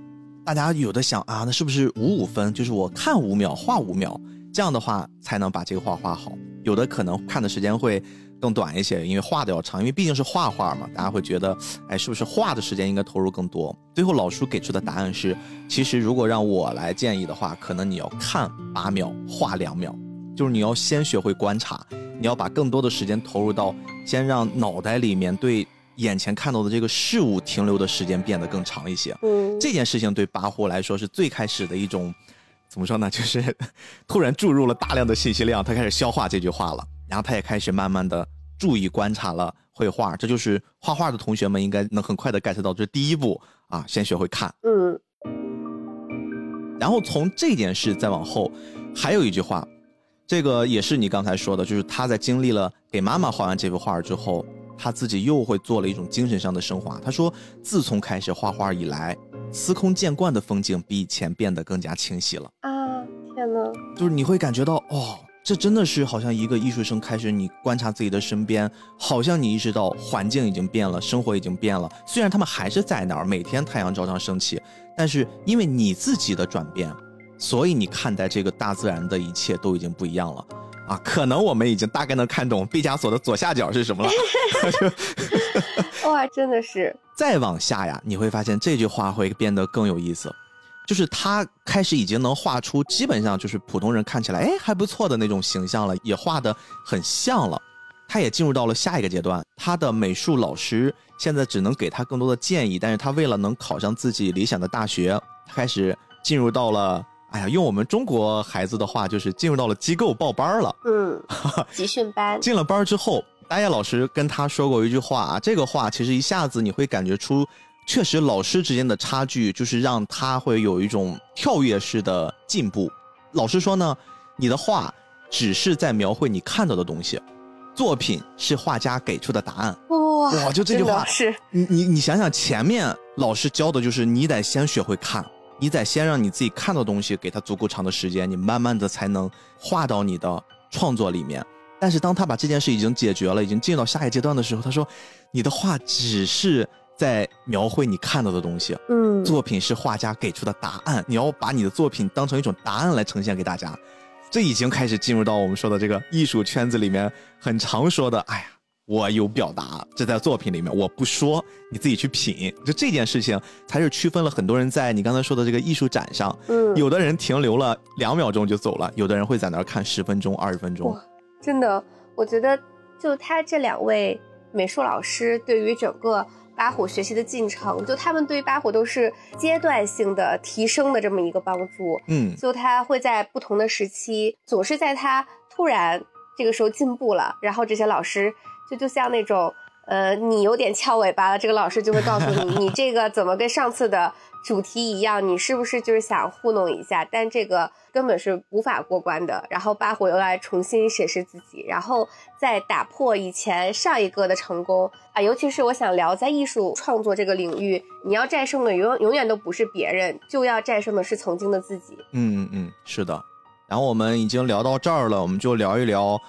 大家有的想啊，那是不是五五分？就是我看五秒，画五秒，这样的话才能把这个画画好。有的可能看的时间会更短一些，因为画的要长，因为毕竟是画画嘛，大家会觉得，哎，是不是画的时间应该投入更多？最后老叔给出的答案是，其实如果让我来建议的话，可能你要看八秒，画两秒，就是你要先学会观察，你要把更多的时间投入到先让脑袋里面对。眼前看到的这个事物停留的时间变得更长一些。嗯，这件事情对八户来说是最开始的一种，怎么说呢？就是突然注入了大量的信息量，他开始消化这句话了。然后他也开始慢慢的注意观察了绘画。这就是画画的同学们应该能很快的 get 到，这是第一步啊，先学会看。嗯。然后从这件事再往后，还有一句话，这个也是你刚才说的，就是他在经历了给妈妈画完这幅画之后。他自己又会做了一种精神上的升华。他说：“自从开始画画以来，司空见惯的风景比以前变得更加清晰了。”啊，天呐！就是你会感觉到，哦，这真的是好像一个艺术生开始，你观察自己的身边，好像你意识到环境已经变了，生活已经变了。虽然他们还是在那儿，每天太阳照常升起，但是因为你自己的转变，所以你看待这个大自然的一切都已经不一样了。啊，可能我们已经大概能看懂毕加索的左下角是什么了。<laughs> 哇，真的是！<laughs> 再往下呀，你会发现这句话会变得更有意思，就是他开始已经能画出基本上就是普通人看起来哎还不错的那种形象了，也画的很像了。他也进入到了下一个阶段，他的美术老师现在只能给他更多的建议，但是他为了能考上自己理想的大学，开始进入到了。哎呀，用我们中国孩子的话，就是进入到了机构报班了。嗯，<laughs> 集训班。进了班之后，大叶老师跟他说过一句话啊，这个话其实一下子你会感觉出，确实老师之间的差距，就是让他会有一种跳跃式的进步。老师说呢，你的画只是在描绘你看到的东西，作品是画家给出的答案。哇，就这句话是，你你你想想，前面老师教的就是你得先学会看。你得先让你自己看到东西，给他足够长的时间，你慢慢的才能画到你的创作里面。但是当他把这件事已经解决了，已经进入到下一阶段的时候，他说：“你的画只是在描绘你看到的东西，嗯，作品是画家给出的答案。你要把你的作品当成一种答案来呈现给大家。”这已经开始进入到我们说的这个艺术圈子里面很常说的，哎呀。我有表达，这在作品里面我不说，你自己去品。就这件事情，才是区分了很多人在你刚才说的这个艺术展上，嗯，有的人停留了两秒钟就走了，有的人会在那儿看十分钟、二十分钟。真的，我觉得就他这两位美术老师对于整个巴虎学习的进程，就他们对巴虎都是阶段性的提升的这么一个帮助。嗯，就他会在不同的时期，总是在他突然这个时候进步了，然后这些老师。就就像那种呃，你有点翘尾巴了，这个老师就会告诉你，你这个怎么跟上次的主题一样？你是不是就是想糊弄一下？但这个根本是无法过关的。然后八虎又来重新审视自己，然后再打破以前上一个的成功啊！尤其是我想聊在艺术创作这个领域，你要战胜的永永远都不是别人，就要战胜的是曾经的自己。嗯嗯嗯，是的。然后我们已经聊到这儿了，我们就聊一聊。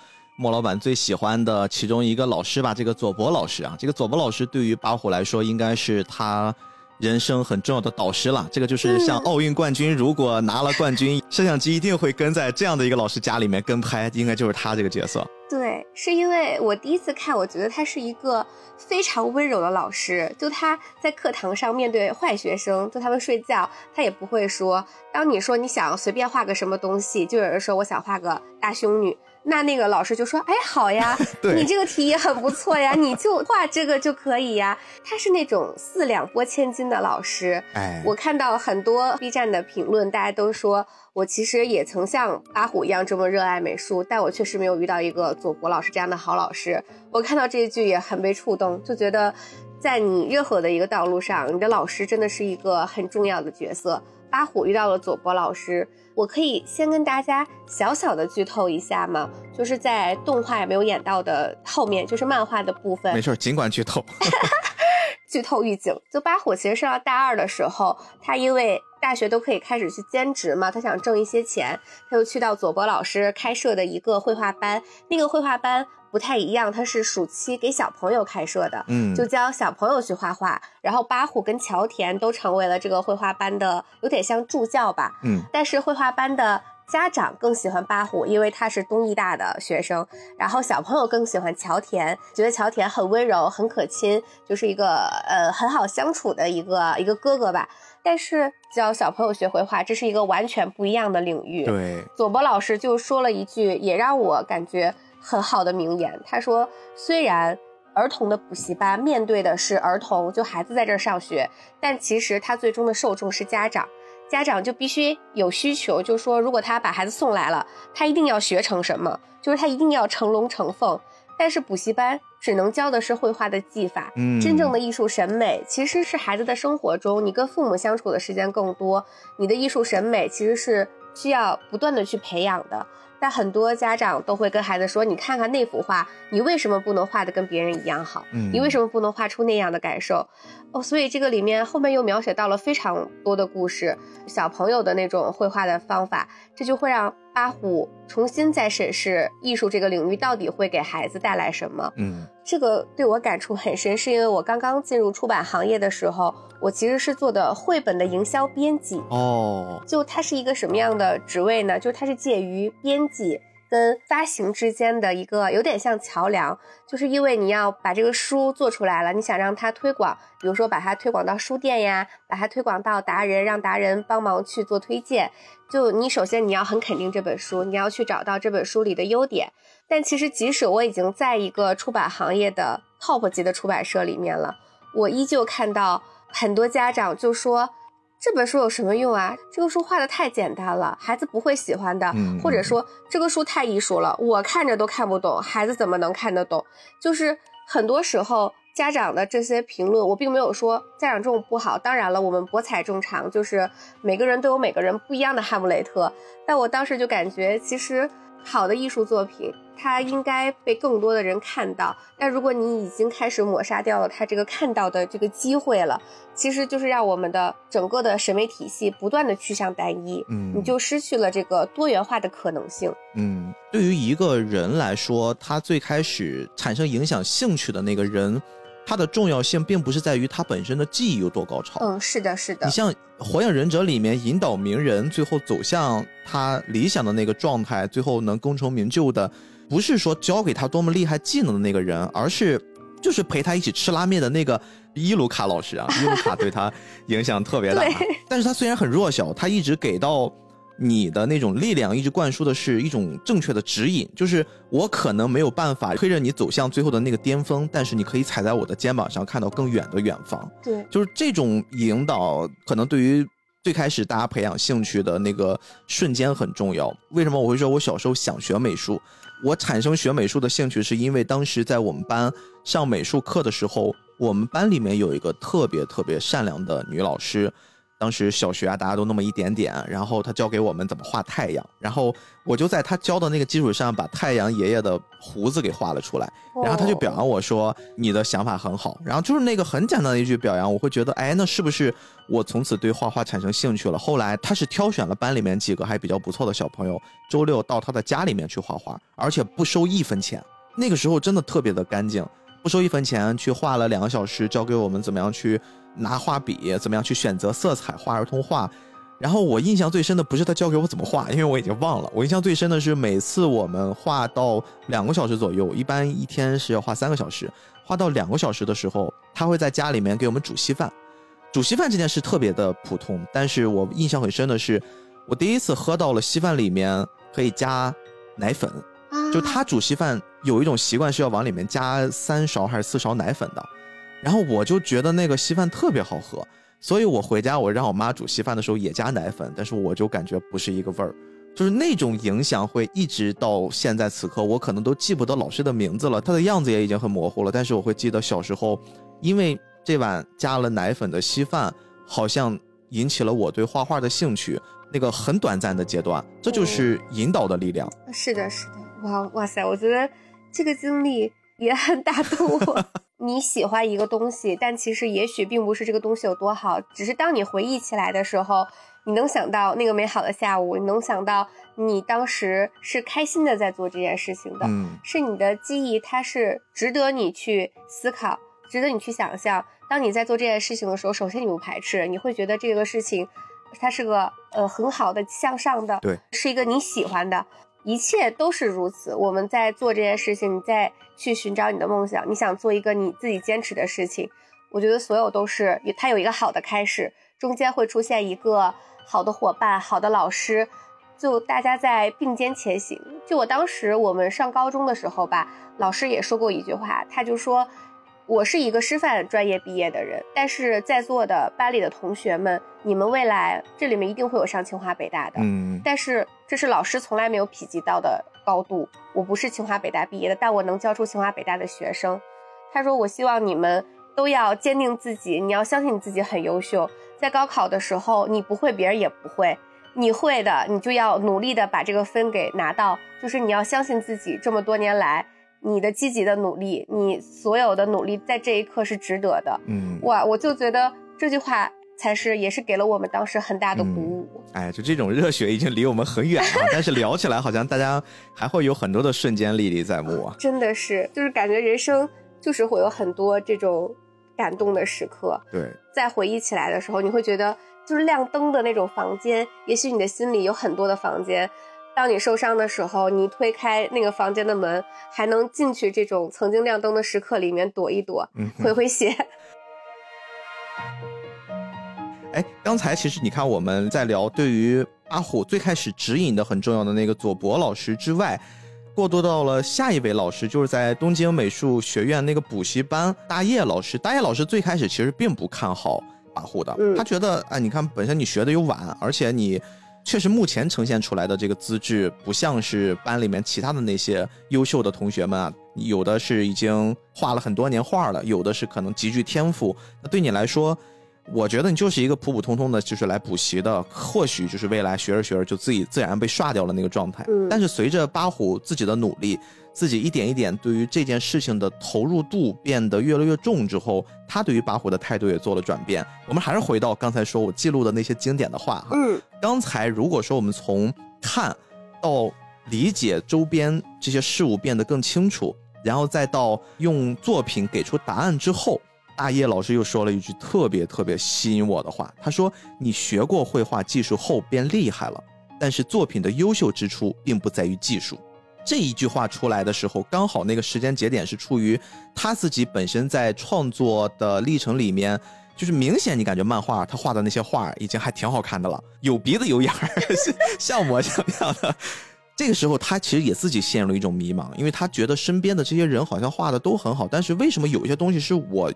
莫老板最喜欢的其中一个老师吧，这个佐伯老师啊，这个佐伯老师对于八虎来说，应该是他人生很重要的导师了。这个就是像奥运冠军，如果拿了冠军，摄像机一定会跟在这样的一个老师家里面跟拍，应该就是他这个角色。对，是因为我第一次看，我觉得他是一个非常温柔的老师。就他在课堂上面对坏学生，就他们睡觉，他也不会说。当你说你想随便画个什么东西，就有人说我想画个大胸女。那那个老师就说：“哎，好呀，<laughs> 你这个题也很不错呀，<laughs> 你就画这个就可以呀。”他是那种四两拨千斤的老师。哎，我看到很多 B 站的评论，大家都说我其实也曾像阿虎一样这么热爱美术，但我确实没有遇到一个左博老师这样的好老师。我看到这一句也很被触动，就觉得在你任何的一个道路上，你的老师真的是一个很重要的角色。八虎遇到了左博老师。我可以先跟大家小小的剧透一下吗？就是在动画也没有演到的后面，就是漫画的部分。没事，尽管剧透。<laughs> <laughs> 剧透预警，就八虎其实上到大二的时候，他因为大学都可以开始去兼职嘛，他想挣一些钱，他就去到佐伯老师开设的一个绘画班。那个绘画班不太一样，它是暑期给小朋友开设的，嗯，就教小朋友去画画。然后八虎跟乔田都成为了这个绘画班的有点像助教吧，嗯，但是绘画班的。家长更喜欢八虎，因为他是东艺大的学生。然后小朋友更喜欢乔田，觉得乔田很温柔、很可亲，就是一个呃很好相处的一个一个哥哥吧。但是教小朋友学绘画，这是一个完全不一样的领域。对，佐伯老师就说了一句也让我感觉很好的名言，他说：“虽然儿童的补习班面对的是儿童，就孩子在这儿上学，但其实他最终的受众是家长。”家长就必须有需求，就是说，如果他把孩子送来了，他一定要学成什么，就是他一定要成龙成凤。但是补习班只能教的是绘画的技法，嗯，真正的艺术审美其实是孩子的生活中，你跟父母相处的时间更多，你的艺术审美其实是需要不断的去培养的。但很多家长都会跟孩子说：“你看看那幅画，你为什么不能画的跟别人一样好？你为什么不能画出那样的感受？”哦，所以这个里面后面又描写到了非常多的故事，小朋友的那种绘画的方法，这就会让。八虎重新再审视艺术这个领域到底会给孩子带来什么？嗯，这个对我感触很深，是因为我刚刚进入出版行业的时候，我其实是做的绘本的营销编辑。哦，就它是一个什么样的职位呢？就它是介于编辑。跟发行之间的一个有点像桥梁，就是因为你要把这个书做出来了，你想让它推广，比如说把它推广到书店呀，把它推广到达人，让达人帮忙去做推荐。就你首先你要很肯定这本书，你要去找到这本书里的优点。但其实即使我已经在一个出版行业的 top 级的出版社里面了，我依旧看到很多家长就说。这本书有什么用啊？这个书画的太简单了，孩子不会喜欢的。或者说这个书太艺术了，我看着都看不懂，孩子怎么能看得懂？就是很多时候家长的这些评论，我并没有说家长这种不好。当然了，我们博采众长，就是每个人都有每个人不一样的哈姆雷特。但我当时就感觉，其实好的艺术作品。它应该被更多的人看到，但如果你已经开始抹杀掉了它这个看到的这个机会了，其实就是让我们的整个的审美体系不断的趋向单一，嗯，你就失去了这个多元化的可能性。嗯，对于一个人来说，他最开始产生影响兴趣的那个人。它的重要性并不是在于它本身的技艺有多高超，嗯，是的，是的。你像《火影忍者》里面引导鸣人最后走向他理想的那个状态，最后能功成名就的，不是说教给他多么厉害技能的那个人，而是就是陪他一起吃拉面的那个伊鲁卡老师啊，伊鲁卡对他影响特别大。<laughs> 但是他虽然很弱小，他一直给到。你的那种力量一直灌输的是一种正确的指引，就是我可能没有办法推着你走向最后的那个巅峰，但是你可以踩在我的肩膀上看到更远的远方。对，就是这种引导，可能对于最开始大家培养兴趣的那个瞬间很重要。为什么我会说我小时候想学美术？我产生学美术的兴趣，是因为当时在我们班上美术课的时候，我们班里面有一个特别特别善良的女老师。当时小学啊，大家都那么一点点，然后他教给我们怎么画太阳，然后我就在他教的那个基础上，把太阳爷爷的胡子给画了出来，然后他就表扬我说你的想法很好，然后就是那个很简单的一句表扬，我会觉得哎，那是不是我从此对画画产生兴趣了？后来他是挑选了班里面几个还比较不错的小朋友，周六到他的家里面去画画，而且不收一分钱，那个时候真的特别的干净，不收一分钱去画了两个小时，教给我们怎么样去。拿画笔怎么样去选择色彩画儿童画，然后我印象最深的不是他教给我怎么画，因为我已经忘了。我印象最深的是每次我们画到两个小时左右，一般一天是要画三个小时，画到两个小时的时候，他会在家里面给我们煮稀饭。煮稀饭这件事特别的普通，但是我印象很深的是，我第一次喝到了稀饭里面可以加奶粉，就他煮稀饭有一种习惯是要往里面加三勺还是四勺奶粉的。然后我就觉得那个稀饭特别好喝，所以我回家我让我妈煮稀饭的时候也加奶粉，但是我就感觉不是一个味儿，就是那种影响会一直到现在此刻，我可能都记不得老师的名字了，他的样子也已经很模糊了，但是我会记得小时候，因为这碗加了奶粉的稀饭，好像引起了我对画画的兴趣，那个很短暂的阶段，这就是引导的力量。是的，是的，哇哇塞，我觉得这个经历也很打动我。<laughs> 你喜欢一个东西，但其实也许并不是这个东西有多好，只是当你回忆起来的时候，你能想到那个美好的下午，你能想到你当时是开心的在做这件事情的，是你的记忆，它是值得你去思考，值得你去想象。当你在做这件事情的时候，首先你不排斥，你会觉得这个事情，它是个呃很好的向上的，对，是一个你喜欢的。一切都是如此。我们在做这件事情，你再去寻找你的梦想，你想做一个你自己坚持的事情。我觉得所有都是它有一个好的开始，中间会出现一个好的伙伴、好的老师，就大家在并肩前行。就我当时我们上高中的时候吧，老师也说过一句话，他就说。我是一个师范专业毕业的人，但是在座的班里的同学们，你们未来这里面一定会有上清华北大的。嗯，但是这是老师从来没有匹及到的高度。我不是清华北大毕业的，但我能教出清华北大的学生。他说：“我希望你们都要坚定自己，你要相信你自己很优秀。在高考的时候，你不会，别人也不会，你会的，你就要努力的把这个分给拿到。就是你要相信自己，这么多年来。”你的积极的努力，你所有的努力，在这一刻是值得的。嗯，哇，我就觉得这句话才是，也是给了我们当时很大的鼓舞。哎，就这种热血已经离我们很远了，但是聊起来好像大家还会有很多的瞬间历历在目啊。<laughs> 真的是，就是感觉人生就是会有很多这种感动的时刻。对，在回忆起来的时候，你会觉得就是亮灯的那种房间，也许你的心里有很多的房间。当你受伤的时候，你推开那个房间的门，还能进去这种曾经亮灯的时刻里面躲一躲，回回血。哎，刚才其实你看我们在聊对于阿虎最开始指引的很重要的那个左博老师之外，过渡到了下一位老师，就是在东京美术学院那个补习班大叶老师。大叶老师最开始其实并不看好阿虎的，他觉得啊，你看本身你学的又晚，而且你。确实，目前呈现出来的这个资质不像是班里面其他的那些优秀的同学们啊，有的是已经画了很多年画了，有的是可能极具天赋。那对你来说，我觉得你就是一个普普通通的，就是来补习的，或许就是未来学着学着就自己自然被刷掉了那个状态。但是随着八虎自己的努力。自己一点一点对于这件事情的投入度变得越来越重之后，他对于八虎的态度也做了转变。我们还是回到刚才说我记录的那些经典的话哈。嗯。刚才如果说我们从看到理解周边这些事物变得更清楚，然后再到用作品给出答案之后，大叶老师又说了一句特别特别吸引我的话。他说：“你学过绘画技术后变厉害了，但是作品的优秀之处并不在于技术。”这一句话出来的时候，刚好那个时间节点是处于他自己本身在创作的历程里面，就是明显你感觉漫画他画的那些画已经还挺好看的了，有鼻子有眼儿，像模像样的。这个时候他其实也自己陷入了一种迷茫，因为他觉得身边的这些人好像画的都很好，但是为什么有一些东西是我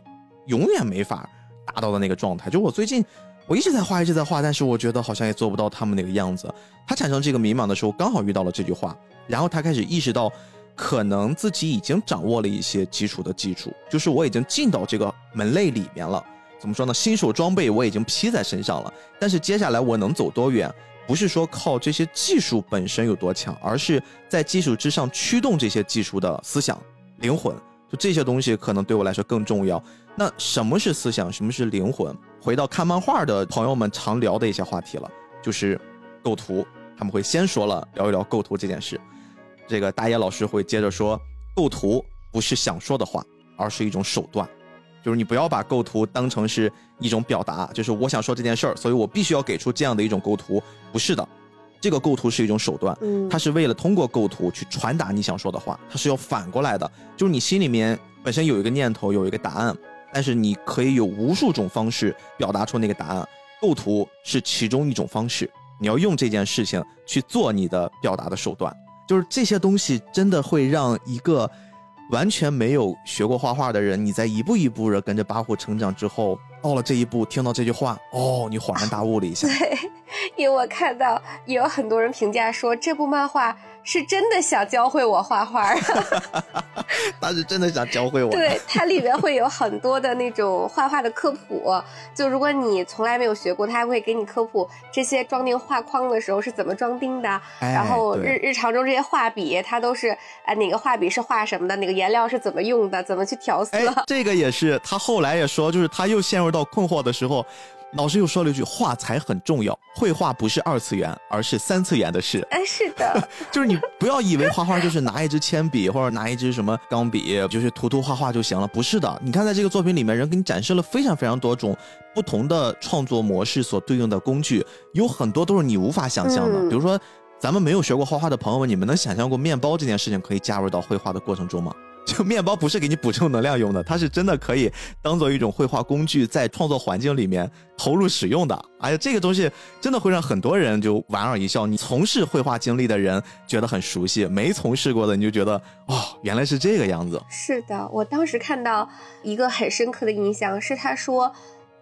永远没法达到的那个状态？就我最近我一直在画，一直在画，但是我觉得好像也做不到他们那个样子。他产生这个迷茫的时候，刚好遇到了这句话，然后他开始意识到，可能自己已经掌握了一些基础的基础，就是我已经进到这个门类里面了。怎么说呢？新手装备我已经披在身上了，但是接下来我能走多远，不是说靠这些技术本身有多强，而是在技术之上驱动这些技术的思想、灵魂。就这些东西可能对我来说更重要。那什么是思想？什么是灵魂？回到看漫画的朋友们常聊的一些话题了，就是构图。他们会先说了聊一聊构图这件事。这个大野老师会接着说，构图不是想说的话，而是一种手段。就是你不要把构图当成是一种表达，就是我想说这件事儿，所以我必须要给出这样的一种构图。不是的，这个构图是一种手段，它是为了通过构图去传达你想说的话，它是要反过来的。就是你心里面本身有一个念头，有一个答案，但是你可以有无数种方式表达出那个答案，构图是其中一种方式。你要用这件事情去做你的表达的手段，就是这些东西真的会让一个。完全没有学过画画的人，你在一步一步的跟着八虎成长之后，到了这一步，听到这句话，哦，你恍然大悟了一下。<laughs> 因为我看到也有很多人评价说这部漫画。是真的想教会我画画，<laughs> 他是真的想教会我。对，它里面会有很多的那种画画的科普，就如果你从来没有学过，他还会给你科普这些装订画框的时候是怎么装订的，然后日日常中这些画笔，它都是哎哪个画笔是画什么的，哪个颜料是怎么用的，怎么去调色。这个也是他后来也说，就是他又陷入到困惑的时候。老师又说了一句：“画材很重要，绘画不是二次元，而是三次元的事。”哎，是的，<laughs> 就是你不要以为画画就是拿一支铅笔或者拿一支什么钢笔，就是涂涂画画就行了。不是的，你看在这个作品里面，人给你展示了非常非常多种不同的创作模式所对应的工具，有很多都是你无法想象的。比如说，咱们没有学过画画的朋友们，你们能想象过面包这件事情可以加入到绘画的过程中吗？<laughs> 就面包不是给你补充能量用的，它是真的可以当做一种绘画工具，在创作环境里面投入使用的。哎呀，这个东西真的会让很多人就莞尔一笑。你从事绘画经历的人觉得很熟悉，没从事过的你就觉得哦，原来是这个样子。是的，我当时看到一个很深刻的印象是，他说，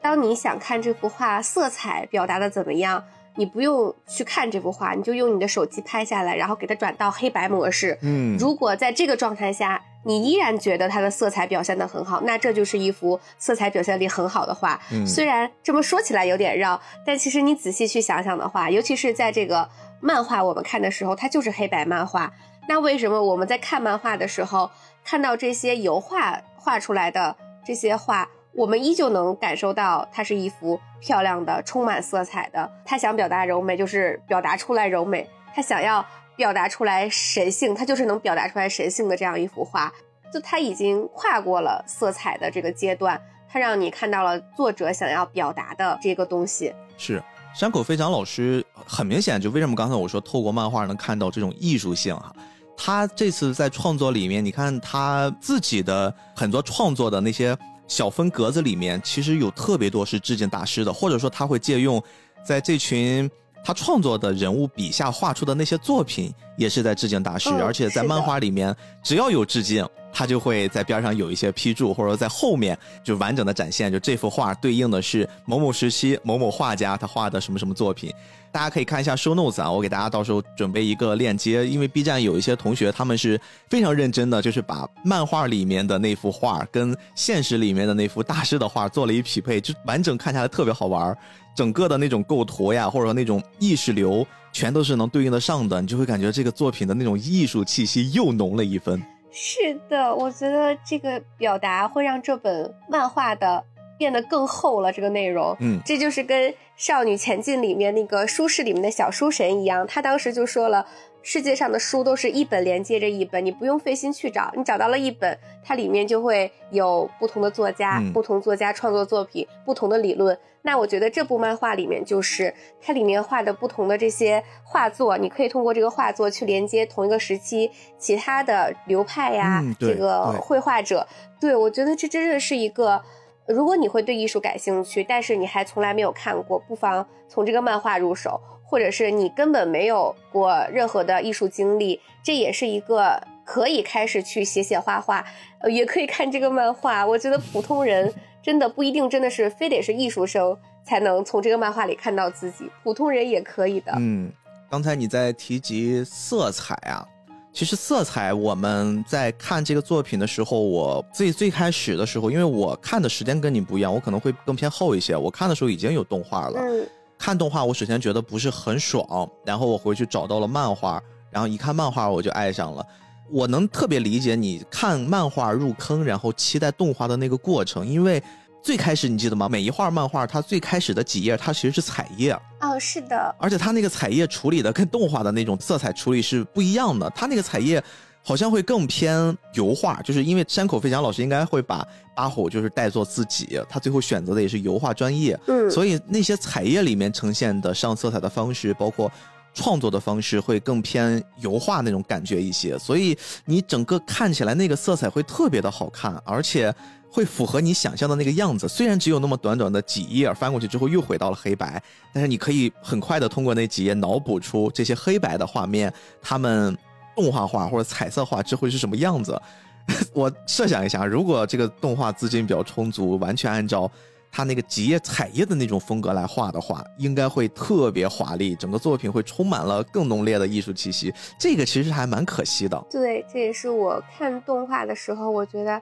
当你想看这幅画色彩表达的怎么样。你不用去看这幅画，你就用你的手机拍下来，然后给它转到黑白模式。嗯，如果在这个状态下，你依然觉得它的色彩表现得很好，那这就是一幅色彩表现力很好的画。嗯，虽然这么说起来有点绕，但其实你仔细去想想的话，尤其是在这个漫画我们看的时候，它就是黑白漫画。那为什么我们在看漫画的时候，看到这些油画画出来的这些画？我们依旧能感受到，它是一幅漂亮的、充满色彩的。他想表达柔美，就是表达出来柔美；他想要表达出来神性，他就是能表达出来神性的这样一幅画。就他已经跨过了色彩的这个阶段，他让你看到了作者想要表达的这个东西。是山口飞翔老师，很明显，就为什么刚才我说透过漫画能看到这种艺术性哈？他这次在创作里面，你看他自己的很多创作的那些。小分格子里面其实有特别多是致敬大师的，或者说他会借用，在这群他创作的人物笔下画出的那些作品，也是在致敬大师。而且在漫画里面，只要有致敬，他就会在边上有一些批注，或者说在后面就完整的展现，就这幅画对应的是某某时期某某画家他画的什么什么作品。大家可以看一下 show notes 啊，我给大家到时候准备一个链接，因为 B 站有一些同学他们是非常认真的，就是把漫画里面的那幅画跟现实里面的那幅大师的画做了一匹配，就完整看下来特别好玩整个的那种构图呀，或者说那种意识流，全都是能对应得上的，你就会感觉这个作品的那种艺术气息又浓了一分。是的，我觉得这个表达会让这本漫画的。变得更厚了，这个内容，嗯，这就是跟《少女前进》里面那个书室里面的小书神一样，他当时就说了，世界上的书都是一本连接着一本，你不用费心去找，你找到了一本，它里面就会有不同的作家，不同作家创作作品，不同的理论。那我觉得这部漫画里面就是它里面画的不同的这些画作，你可以通过这个画作去连接同一个时期其他的流派呀，这个绘画者。对我觉得这真的是一个。如果你会对艺术感兴趣，但是你还从来没有看过，不妨从这个漫画入手；或者是你根本没有过任何的艺术经历，这也是一个可以开始去写写画画，呃，也可以看这个漫画。我觉得普通人真的不一定真的是非得是艺术生才能从这个漫画里看到自己，普通人也可以的。嗯，刚才你在提及色彩啊，其实色彩我们在看这个作品的时候，我最最开始的时候，因为我看的时间跟你不一样，我可能会更偏后一些。我看的时候已经有动画了，嗯看动画我首先觉得不是很爽，然后我回去找到了漫画，然后一看漫画我就爱上了。我能特别理解你看漫画入坑，然后期待动画的那个过程，因为最开始你记得吗？每一画漫画它最开始的几页它其实是彩页，哦，是的，而且它那个彩页处理的跟动画的那种色彩处理是不一样的，它那个彩页好像会更偏油画，就是因为山口飞翔老师应该会把八虎就是带做自己，他最后选择的也是油画专业，嗯，所以那些彩页里面呈现的上色彩的方式，包括创作的方式，会更偏油画那种感觉一些，所以你整个看起来那个色彩会特别的好看，而且。会符合你想象的那个样子，虽然只有那么短短的几页，翻过去之后又回到了黑白，但是你可以很快的通过那几页脑补出这些黑白的画面，他们动画化或者彩色化之后是什么样子。<laughs> 我设想一下，如果这个动画资金比较充足，完全按照他那个几页彩页的那种风格来画的话，应该会特别华丽，整个作品会充满了更浓烈的艺术气息。这个其实还蛮可惜的。对，这也是我看动画的时候，我觉得。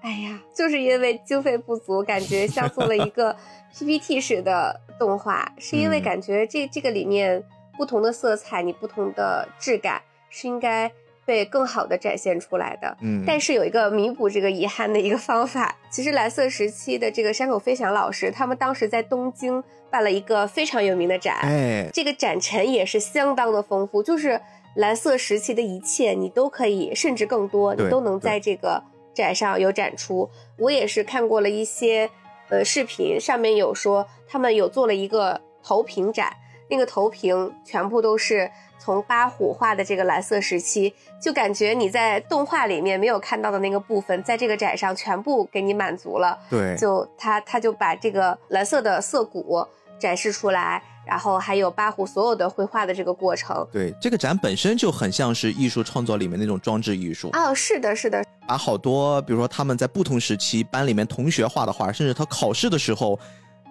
哎呀，就是因为经费不足，感觉像做了一个 <laughs> PPT 式的动画，是因为感觉这这个里面不同的色彩，你不同的质感是应该被更好的展现出来的。嗯，但是有一个弥补这个遗憾的一个方法，其实蓝色时期的这个山口飞翔老师，他们当时在东京办了一个非常有名的展，哎，这个展陈也是相当的丰富，就是蓝色时期的一切你都可以，甚至更多，你都能在这个。展上有展出，我也是看过了一些呃视频，上面有说他们有做了一个投屏展，那个投屏全部都是从八虎画的这个蓝色时期，就感觉你在动画里面没有看到的那个部分，在这个展上全部给你满足了。对，就他他就把这个蓝色的色谷展示出来。然后还有八虎所有的绘画的这个过程，对这个展本身就很像是艺术创作里面那种装置艺术哦，是的，是的，把好多比如说他们在不同时期班里面同学画的画，甚至他考试的时候。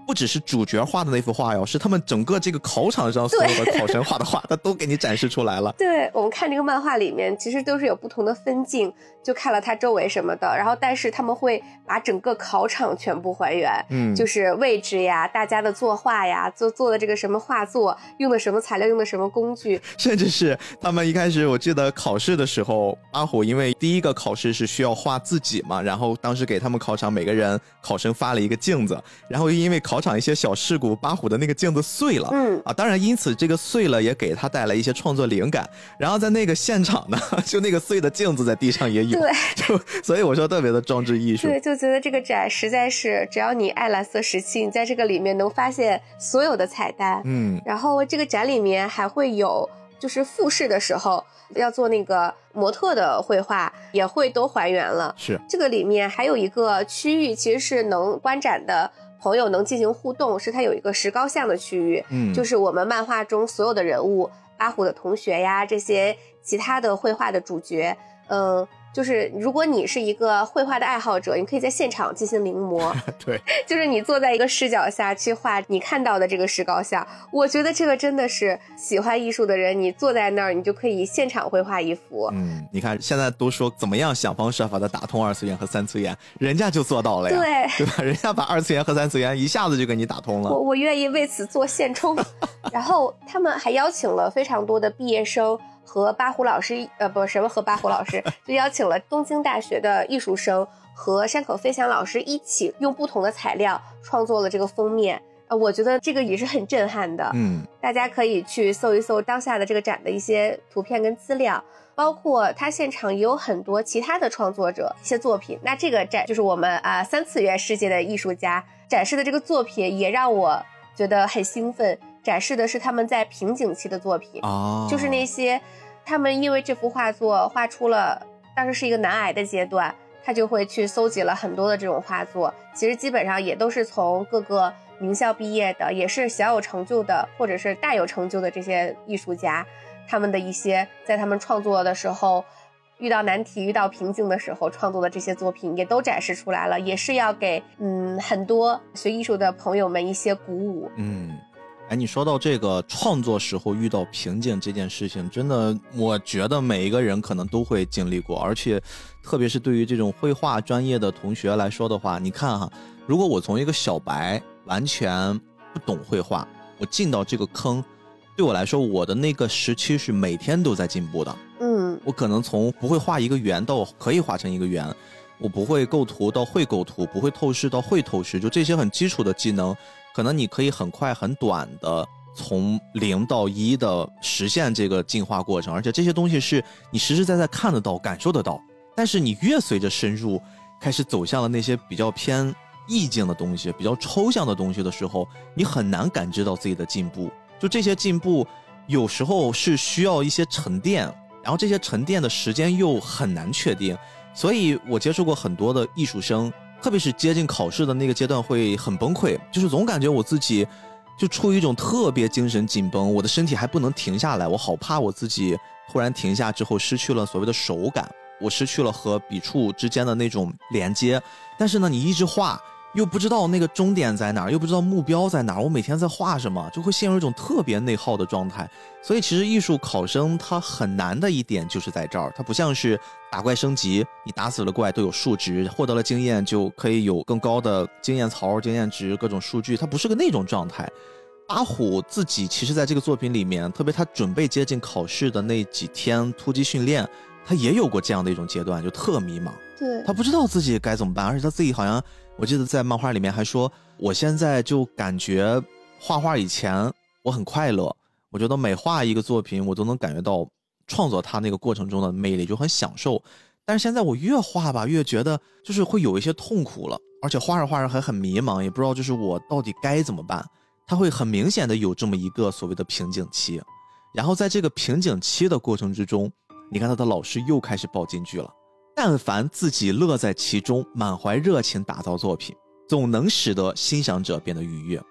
不只是主角画的那幅画哟，是他们整个这个考场上所有的考生画的画，他都给你展示出来了。对我们看这个漫画里面，其实都是有不同的分镜，就看了它周围什么的，然后但是他们会把整个考场全部还原，嗯，就是位置呀、大家的作画呀、做做的这个什么画作，用的什么材料、用的什么工具，<laughs> 甚至是他们一开始我记得考试的时候，阿虎因为第一个考试是需要画自己嘛，然后当时给他们考场每个人考生发了一个镜子，然后因为考。场一些小事故，巴虎的那个镜子碎了，嗯啊，当然因此这个碎了也给他带来一些创作灵感。然后在那个现场呢，<laughs> 就那个碎的镜子在地上也有，对，就所以我说特别的装置艺术。对，就觉得这个展实在是，只要你爱蓝色时期，你在这个里面能发现所有的彩蛋。嗯，然后这个展里面还会有，就是复试的时候要做那个模特的绘画，也会都还原了。是这个里面还有一个区域，其实是能观展的。朋友能进行互动，是它有一个石膏像的区域，嗯，就是我们漫画中所有的人物，阿虎的同学呀，这些其他的绘画的主角，嗯。就是如果你是一个绘画的爱好者，你可以在现场进行临摹。<laughs> 对，<laughs> 就是你坐在一个视角下去画你看到的这个石膏像。我觉得这个真的是喜欢艺术的人，你坐在那儿，你就可以现场绘画一幅。嗯，你看现在都说怎么样想方设法的打通二次元和三次元，人家就做到了呀。对，对吧？人家把二次元和三次元一下子就给你打通了。我我愿意为此做现充。<laughs> 然后他们还邀请了非常多的毕业生。和巴虎老师，呃，不，什么和巴虎老师，<laughs> 就邀请了东京大学的艺术生和山口飞翔老师一起用不同的材料创作了这个封面。呃，我觉得这个也是很震撼的。嗯，大家可以去搜一搜当下的这个展的一些图片跟资料，包括他现场也有很多其他的创作者一些作品。那这个展就是我们啊三次元世界的艺术家展示的这个作品，也让我觉得很兴奋。展示的是他们在瓶颈期的作品，就是那些他们因为这幅画作画出了，当时是一个难癌的阶段，他就会去搜集了很多的这种画作，其实基本上也都是从各个名校毕业的，也是小有成就的或者是大有成就的这些艺术家，他们的一些在他们创作的时候。遇到难题、遇到瓶颈的时候创作的这些作品，也都展示出来了，也是要给嗯很多学艺术的朋友们一些鼓舞。嗯。哎，你说到这个创作时候遇到瓶颈这件事情，真的，我觉得每一个人可能都会经历过，而且，特别是对于这种绘画专业的同学来说的话，你看哈，如果我从一个小白完全不懂绘画，我进到这个坑，对我来说，我的那个时期是每天都在进步的。嗯，我可能从不会画一个圆到可以画成一个圆，我不会构图到会构图，不会透视到会透视，就这些很基础的技能。可能你可以很快很短的从零到一的实现这个进化过程，而且这些东西是你实实在在看得到、感受得到。但是你越随着深入，开始走向了那些比较偏意境的东西、比较抽象的东西的时候，你很难感知到自己的进步。就这些进步，有时候是需要一些沉淀，然后这些沉淀的时间又很难确定。所以我接触过很多的艺术生。特别是接近考试的那个阶段会很崩溃，就是总感觉我自己就处于一种特别精神紧绷，我的身体还不能停下来，我好怕我自己忽然停下之后失去了所谓的手感，我失去了和笔触之间的那种连接。但是呢，你一直画。又不知道那个终点在哪儿，又不知道目标在哪儿，我每天在画什么，就会陷入一种特别内耗的状态。所以，其实艺术考生他很难的一点就是在这儿，他不像是打怪升级，你打死了怪都有数值，获得了经验就可以有更高的经验槽、经验值、各种数据，它不是个那种状态。阿虎自己其实在这个作品里面，特别他准备接近考试的那几天突击训练，他也有过这样的一种阶段，就特迷茫，对他不知道自己该怎么办，而且他自己好像。我记得在漫画里面还说，我现在就感觉画画以前我很快乐，我觉得每画一个作品，我都能感觉到创作它那个过程中的魅力，就很享受。但是现在我越画吧，越觉得就是会有一些痛苦了，而且画着画着还很迷茫，也不知道就是我到底该怎么办。他会很明显的有这么一个所谓的瓶颈期，然后在这个瓶颈期的过程之中，你看他的老师又开始爆金句了。但凡自己乐在其中，满怀热情打造作品，总能使得欣赏者变得愉悦。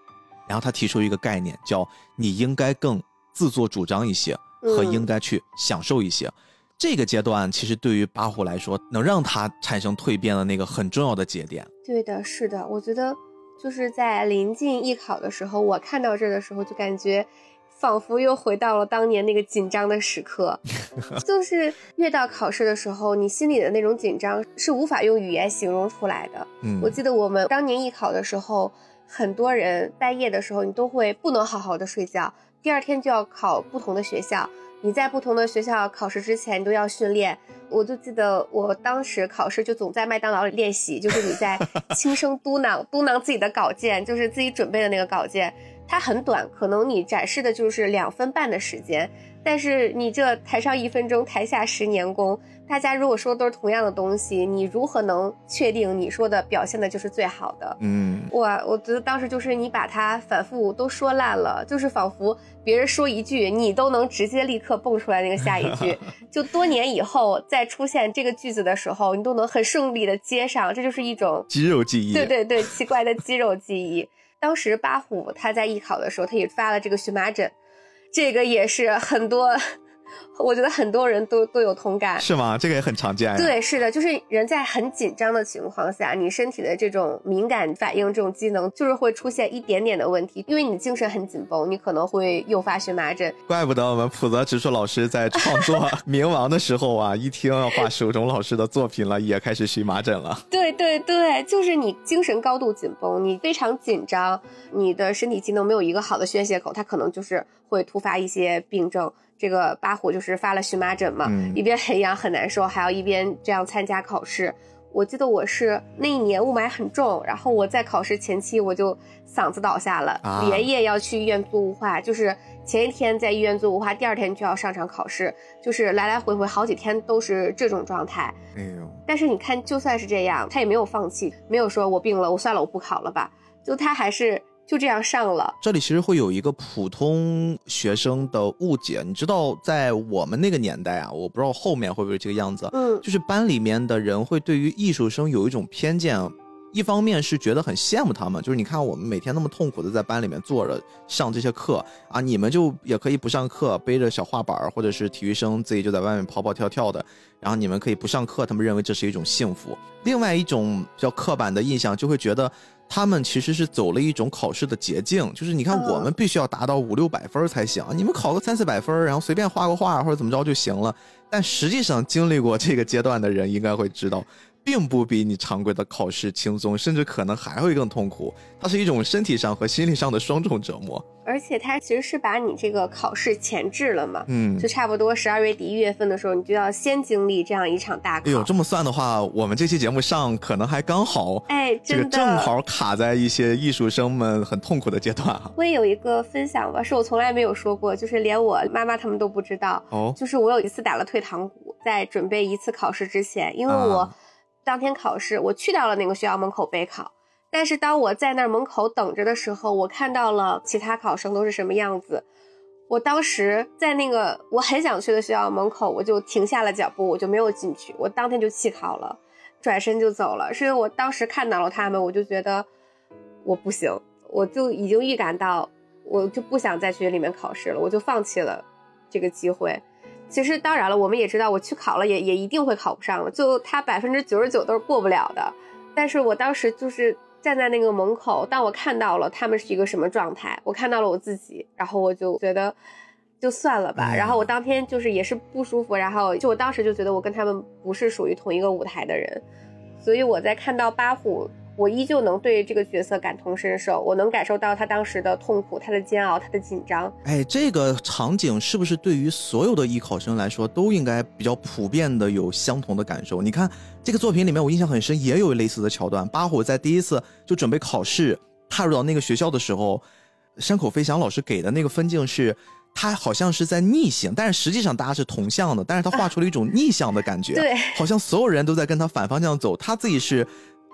然后他提出一个概念，叫你应该更自作主张一些，和应该去享受一些。这个阶段其实对于八虎来说，能让他产生蜕变的那个很重要的节点。对的，是的，我觉得就是在临近艺考的时候，我看到这的时候就感觉。仿佛又回到了当年那个紧张的时刻，<laughs> 就是越到考试的时候，你心里的那种紧张是无法用语言形容出来的。嗯，我记得我们当年艺考的时候，很多人半夜的时候，你都会不能好好的睡觉，第二天就要考不同的学校，你在不同的学校考试之前，你都要训练。我就记得我当时考试就总在麦当劳里练习，就是你在 <laughs> 轻声嘟囔嘟囔自己的稿件，就是自己准备的那个稿件。它很短，可能你展示的就是两分半的时间，但是你这台上一分钟，台下十年功。大家如果说都是同样的东西，你如何能确定你说的表现的就是最好的？嗯，我我觉得当时就是你把它反复都说烂了，就是仿佛别人说一句，你都能直接立刻蹦出来那个下一句，<laughs> 就多年以后再出现这个句子的时候，你都能很顺利的接上，这就是一种肌肉记忆。对对对，奇怪的肌肉记忆。当时八虎他在艺考的时候，他也发了这个荨麻疹，这个也是很多。我觉得很多人都都有同感，是吗？这个也很常见。对，是的，就是人在很紧张的情况下，你身体的这种敏感反应、这种机能，就是会出现一点点的问题，因为你精神很紧绷，你可能会诱发荨麻疹。怪不得我们普泽直树老师在创作 <laughs>《冥王》的时候啊，一听要画手冢老师的作品了，也开始荨麻疹了。对对对，就是你精神高度紧绷，你非常紧张，你的身体机能没有一个好的宣泄口，它可能就是会突发一些病症。这个八虎就是发了荨麻疹嘛，一边很痒很难受，还要一边这样参加考试。我记得我是那一年雾霾很重，然后我在考试前期我就嗓子倒下了，连夜要去医院做雾化，就是前一天在医院做雾化，第二天就要上场考试，就是来来回回好几天都是这种状态。哎呦！但是你看，就算是这样，他也没有放弃，没有说我病了，我算了，我不考了吧，就他还是。就这样上了。这里其实会有一个普通学生的误解，你知道，在我们那个年代啊，我不知道后面会不会这个样子。嗯，就是班里面的人会对于艺术生有一种偏见，一方面是觉得很羡慕他们，就是你看我们每天那么痛苦的在班里面坐着上这些课啊，你们就也可以不上课，背着小画板或者是体育生自己就在外面跑跑跳跳的，然后你们可以不上课，他们认为这是一种幸福。另外一种比较刻板的印象就会觉得。他们其实是走了一种考试的捷径，就是你看我们必须要达到五六百分才行，你们考个三四百分，然后随便画个画或者怎么着就行了。但实际上经历过这个阶段的人应该会知道。并不比你常规的考试轻松，甚至可能还会更痛苦。它是一种身体上和心理上的双重折磨。而且它其实是把你这个考试前置了嘛，嗯，就差不多十二月底一月份的时候，你就要先经历这样一场大考。哎呦，这么算的话，我们这期节目上可能还刚好，哎，这个正好卡在一些艺术生们很痛苦的阶段哈。我也有一个分享吧，是我从来没有说过，就是连我妈妈他们都不知道。哦，就是我有一次打了退堂鼓，在准备一次考试之前，因为我。当天考试，我去到了那个学校门口备考，但是当我在那儿门口等着的时候，我看到了其他考生都是什么样子。我当时在那个我很想去的学校门口，我就停下了脚步，我就没有进去。我当天就弃考了，转身就走了。是因为我当时看到了他们，我就觉得我不行，我就已经预感到我就不想再去里面考试了，我就放弃了这个机会。其实当然了，我们也知道，我去考了也也一定会考不上，就他百分之九十九都是过不了的。但是我当时就是站在那个门口，当我看到了他们是一个什么状态，我看到了我自己，然后我就觉得就算了吧。然后我当天就是也是不舒服，然后就我当时就觉得我跟他们不是属于同一个舞台的人，所以我在看到八虎。我依旧能对这个角色感同身受，我能感受到他当时的痛苦、他的煎熬、他的紧张。哎，这个场景是不是对于所有的艺考生来说都应该比较普遍的有相同的感受？你看这个作品里面，我印象很深，也有类似的桥段。巴虎在第一次就准备考试，踏入到那个学校的时候，山口飞翔老师给的那个分镜是，他好像是在逆行，但是实际上大家是同向的，但是他画出了一种逆向的感觉，<laughs> 对，好像所有人都在跟他反方向走，他自己是。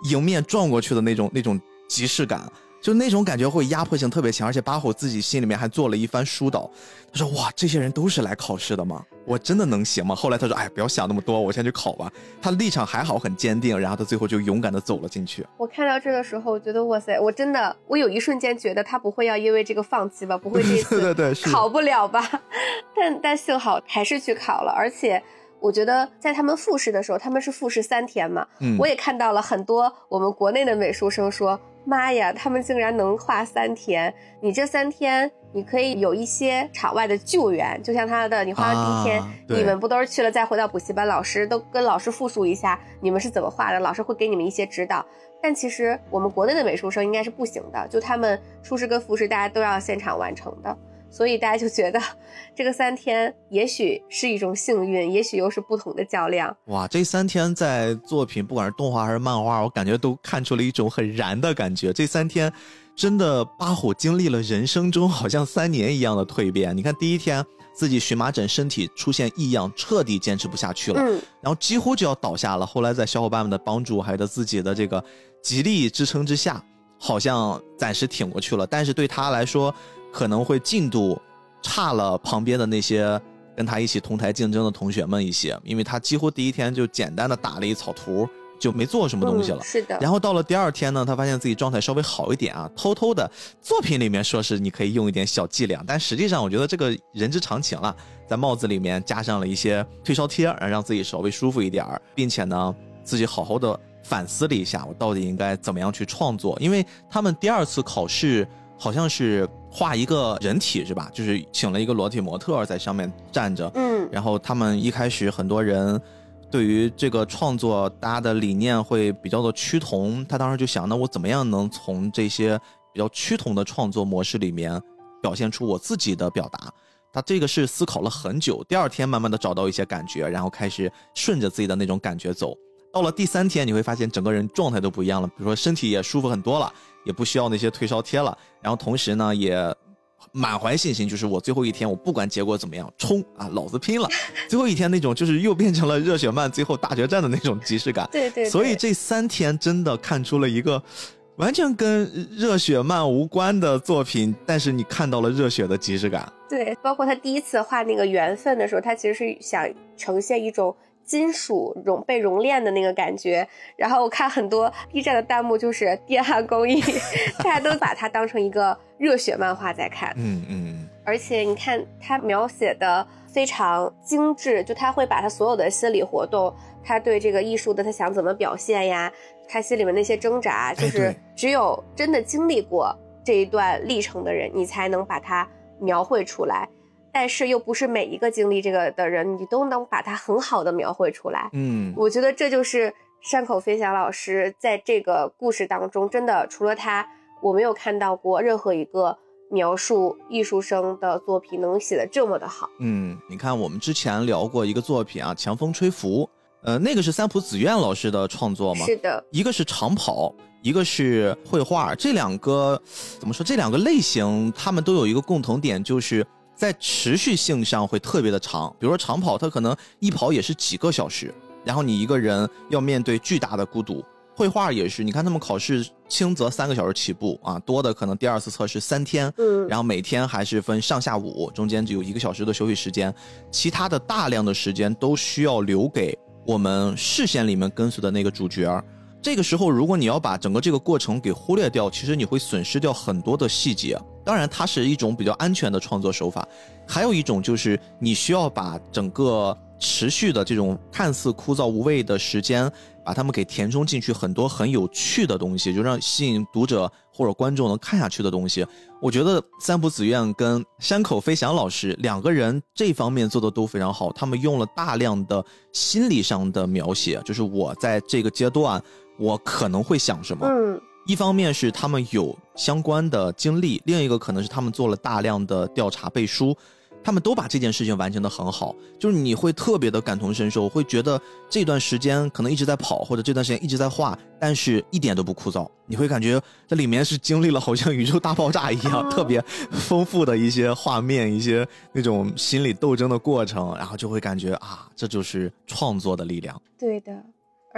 迎面撞过去的那种那种即视感，就那种感觉会压迫性特别强，而且巴虎自己心里面还做了一番疏导。他说：“哇，这些人都是来考试的吗？我真的能行吗？”后来他说：“哎，不要想那么多，我先去考吧。”他立场还好，很坚定，然后他最后就勇敢的走了进去。我看到这个时候，我觉得哇塞，我真的，我有一瞬间觉得他不会要因为这个放弃吧？不会这 <laughs> 次对对对考不了吧？<laughs> 但但幸好还是去考了，而且。我觉得在他们复试的时候，他们是复试三天嘛，我也看到了很多我们国内的美术生说：“妈呀，他们竟然能画三天！你这三天你可以有一些场外的救援，就像他的，你画完第一天，你们不都是去了再回到补习班，老师都跟老师复述一下你们是怎么画的，老师会给你们一些指导。但其实我们国内的美术生应该是不行的，就他们初试跟复试，大家都要现场完成的。”所以大家就觉得，<laughs> 这个三天也许是一种幸运，也许又是不同的较量。哇，这三天在作品，不管是动画还是漫画，我感觉都看出了一种很燃的感觉。这三天，真的八虎经历了人生中好像三年一样的蜕变。你看，第一天自己荨麻疹身体出现异样，彻底坚持不下去了，嗯，然后几乎就要倒下了。后来在小伙伴们的帮助，还有他自己的这个极力支撑之下，好像暂时挺过去了。但是对他来说，可能会进度差了旁边的那些跟他一起同台竞争的同学们一些，因为他几乎第一天就简单的打了一草图，就没做什么东西了。是的。然后到了第二天呢，他发现自己状态稍微好一点啊，偷偷的作品里面说是你可以用一点小伎俩，但实际上我觉得这个人之常情了，在帽子里面加上了一些退烧贴，让自己稍微舒服一点儿，并且呢自己好好的反思了一下，我到底应该怎么样去创作，因为他们第二次考试。好像是画一个人体是吧？就是请了一个裸体模特在上面站着，嗯，然后他们一开始很多人对于这个创作大家的理念会比较的趋同，他当时就想，那我怎么样能从这些比较趋同的创作模式里面表现出我自己的表达？他这个是思考了很久，第二天慢慢的找到一些感觉，然后开始顺着自己的那种感觉走。到了第三天，你会发现整个人状态都不一样了，比如说身体也舒服很多了，也不需要那些退烧贴了。然后同时呢，也满怀信心，就是我最后一天，我不管结果怎么样，冲啊，老子拼了！<laughs> 最后一天那种，就是又变成了热血漫最后大决战的那种即视感。对对。所以这三天真的看出了一个完全跟热血漫无关的作品，但是你看到了热血的即视感。对，包括他第一次画那个缘分的时候，他其实是想呈现一种。金属熔被熔炼的那个感觉。然后我看很多 B 站的弹幕就是 <laughs> 电焊工艺，大家都把它当成一个热血漫画在看。嗯嗯，而且你看他描写的非常精致，就他会把他所有的心理活动，他对这个艺术的他想怎么表现呀，他心里面那些挣扎，就是只有真的经历过这一段历程的人，你才能把它描绘出来。但是又不是每一个经历这个的人，你都能把它很好的描绘出来。嗯，我觉得这就是山口飞翔老师在这个故事当中，真的除了他，我没有看到过任何一个描述艺术生的作品能写的这么的好。嗯，你看我们之前聊过一个作品啊，《强风吹拂》，呃，那个是三浦子苑老师的创作吗？是的，一个是长跑，一个是绘画，这两个怎么说？这两个类型，他们都有一个共同点，就是。在持续性上会特别的长，比如说长跑，它可能一跑也是几个小时，然后你一个人要面对巨大的孤独。绘画也是，你看他们考试轻则三个小时起步啊，多的可能第二次测试三天，嗯，然后每天还是分上下午，中间只有一个小时的休息时间，其他的大量的时间都需要留给我们视线里面跟随的那个主角。这个时候，如果你要把整个这个过程给忽略掉，其实你会损失掉很多的细节。当然，它是一种比较安全的创作手法。还有一种就是你需要把整个持续的这种看似枯燥无味的时间，把它们给填充进去很多很有趣的东西，就让吸引读者或者观众能看下去的东西。我觉得三浦子苑跟山口飞翔老师两个人这方面做的都非常好，他们用了大量的心理上的描写，就是我在这个阶段。我可能会想什么？嗯，一方面是他们有相关的经历，另一个可能是他们做了大量的调查背书，他们都把这件事情完成的很好，就是你会特别的感同身受，会觉得这段时间可能一直在跑，或者这段时间一直在画，但是一点都不枯燥，你会感觉这里面是经历了好像宇宙大爆炸一样，特别丰富的一些画面，一些那种心理斗争的过程，然后就会感觉啊，这就是创作的力量。对的。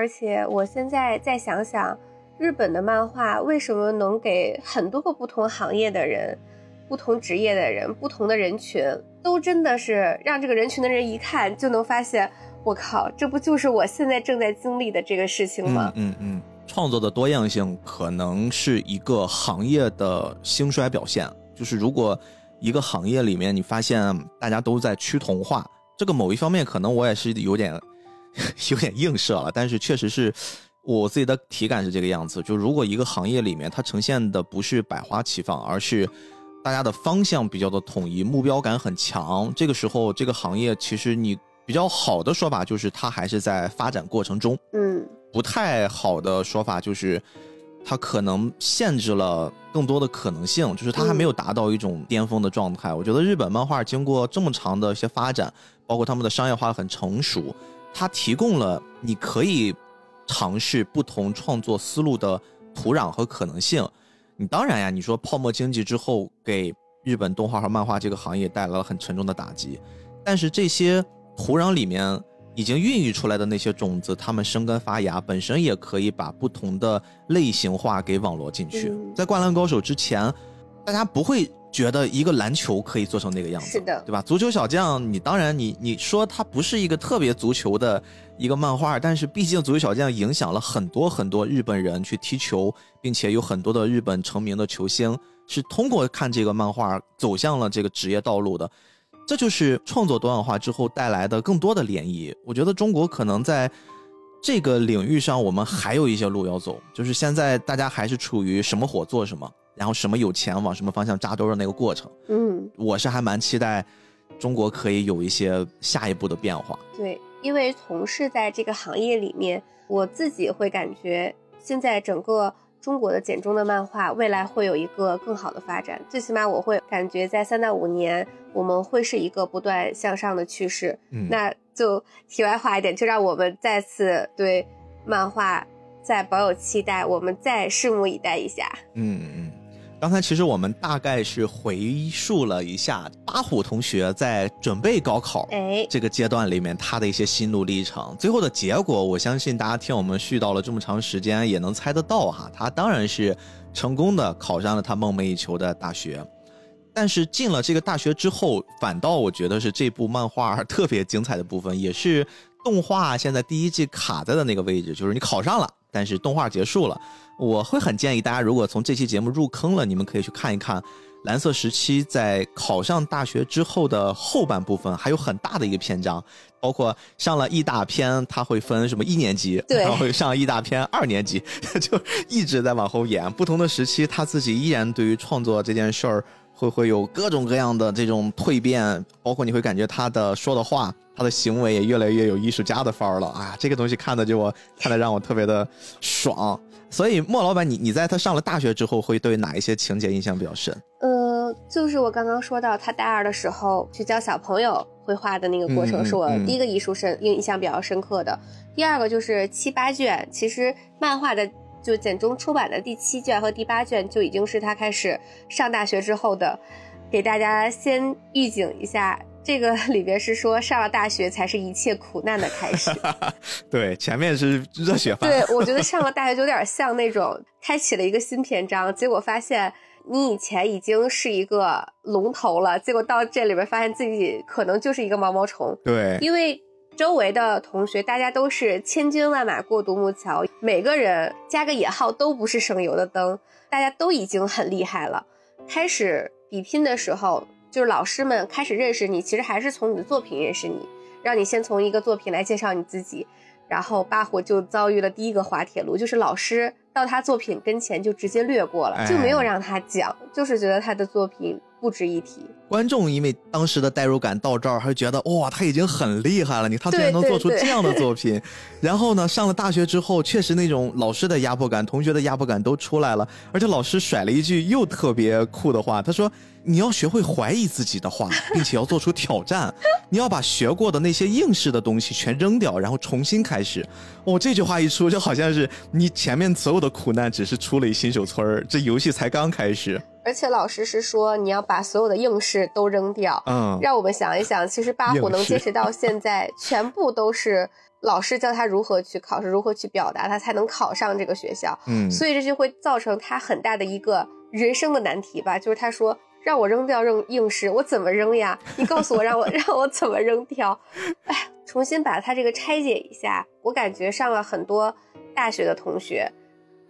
而且我现在再想想，日本的漫画为什么能给很多个不同行业的人、不同职业的人、不同的人群，都真的是让这个人群的人一看就能发现，我靠，这不就是我现在正在经历的这个事情吗？嗯嗯，创作的多样性可能是一个行业的兴衰表现。就是如果一个行业里面你发现大家都在趋同化，这个某一方面可能我也是有点。<laughs> 有点映射了，但是确实是我自己的体感是这个样子。就如果一个行业里面它呈现的不是百花齐放，而是大家的方向比较的统一，目标感很强，这个时候这个行业其实你比较好的说法就是它还是在发展过程中。嗯，不太好的说法就是它可能限制了更多的可能性，就是它还没有达到一种巅峰的状态。我觉得日本漫画经过这么长的一些发展，包括他们的商业化很成熟。它提供了你可以尝试不同创作思路的土壤和可能性。你当然呀，你说泡沫经济之后给日本动画和漫画这个行业带来了很沉重的打击，但是这些土壤里面已经孕育出来的那些种子，它们生根发芽，本身也可以把不同的类型化给网罗进去。在《灌篮高手》之前，大家不会。觉得一个篮球可以做成那个样子，是的，对吧？足球小将，你当然你你说它不是一个特别足球的一个漫画，但是毕竟足球小将影响了很多很多日本人去踢球，并且有很多的日本成名的球星是通过看这个漫画走向了这个职业道路的。这就是创作多样化之后带来的更多的涟漪。我觉得中国可能在这个领域上，我们还有一些路要走，就是现在大家还是处于什么火做什么。然后什么有钱往什么方向扎堆的那个过程，嗯，我是还蛮期待中国可以有一些下一步的变化。对，因为从事在这个行业里面，我自己会感觉现在整个中国的简中的漫画未来会有一个更好的发展。最起码我会感觉在三到五年，我们会是一个不断向上的趋势。嗯，那就题外话一点，就让我们再次对漫画再保有期待，我们再拭目以待一下。嗯嗯。刚才其实我们大概是回述了一下八虎同学在准备高考这个阶段里面他的一些心路历程，最后的结果，我相信大家听我们絮叨了这么长时间也能猜得到哈，他当然是成功的考上了他梦寐以求的大学，但是进了这个大学之后，反倒我觉得是这部漫画特别精彩的部分，也是动画现在第一季卡在的那个位置，就是你考上了，但是动画结束了。我会很建议大家，如果从这期节目入坑了，你们可以去看一看。蓝色时期在考上大学之后的后半部分还有很大的一个篇章，包括上了一大篇，他会分什么一年级，然后上一大篇二年级，<laughs> 就一直在往后演。不同的时期，他自己依然对于创作这件事儿会会有各种各样的这种蜕变，包括你会感觉他的说的话，他的行为也越来越有艺术家的范儿了啊！这个东西看的就我看的让我特别的爽。所以莫老板，你你在他上了大学之后，会对哪一些情节印象比较深？呃，就是我刚刚说到他大二的时候去教小朋友绘画的那个过程，是我第一个艺术深印象比较深刻的。第二个就是七八卷，其实漫画的就简中出版的第七卷和第八卷就已经是他开始上大学之后的。给大家先预警一下。这个里边是说上了大学才是一切苦难的开始，<laughs> 对，前面是热血番。对，<laughs> 我觉得上了大学就有点像那种开启了一个新篇章，结果发现你以前已经是一个龙头了，结果到这里边发现自己可能就是一个毛毛虫。对，因为周围的同学大家都是千军万马过独木桥，每个人加个引号都不是省油的灯，大家都已经很厉害了。开始比拼的时候。就是老师们开始认识你，其实还是从你的作品认识你，让你先从一个作品来介绍你自己，然后巴虎就遭遇了第一个滑铁卢，就是老师到他作品跟前就直接略过了，就没有让他讲，就是觉得他的作品不值一提。观众因为当时的代入感到这儿，还觉得哇，他已经很厉害了。你他竟然能做出这样的作品，<laughs> 然后呢，上了大学之后，确实那种老师的压迫感、同学的压迫感都出来了。而且老师甩了一句又特别酷的话，他说：“你要学会怀疑自己的话，并且要做出挑战。<laughs> 你要把学过的那些应试的东西全扔掉，然后重新开始。”哦，这句话一出，就好像是你前面所有的苦难只是出了一新手村儿，这游戏才刚开始。而且老师是说你要把所有的应试都扔掉，嗯，让我们想一想，其实八虎能坚持到现在，全部都是老师教他如何去考试，如何去表达，他才能考上这个学校，嗯，所以这就会造成他很大的一个人生的难题吧，就是他说让我扔掉扔应试，我怎么扔呀？<laughs> 你告诉我让我 <laughs> 让我怎么扔掉？哎，<sighs> 重新把他这个拆解一下，我感觉上了很多大学的同学。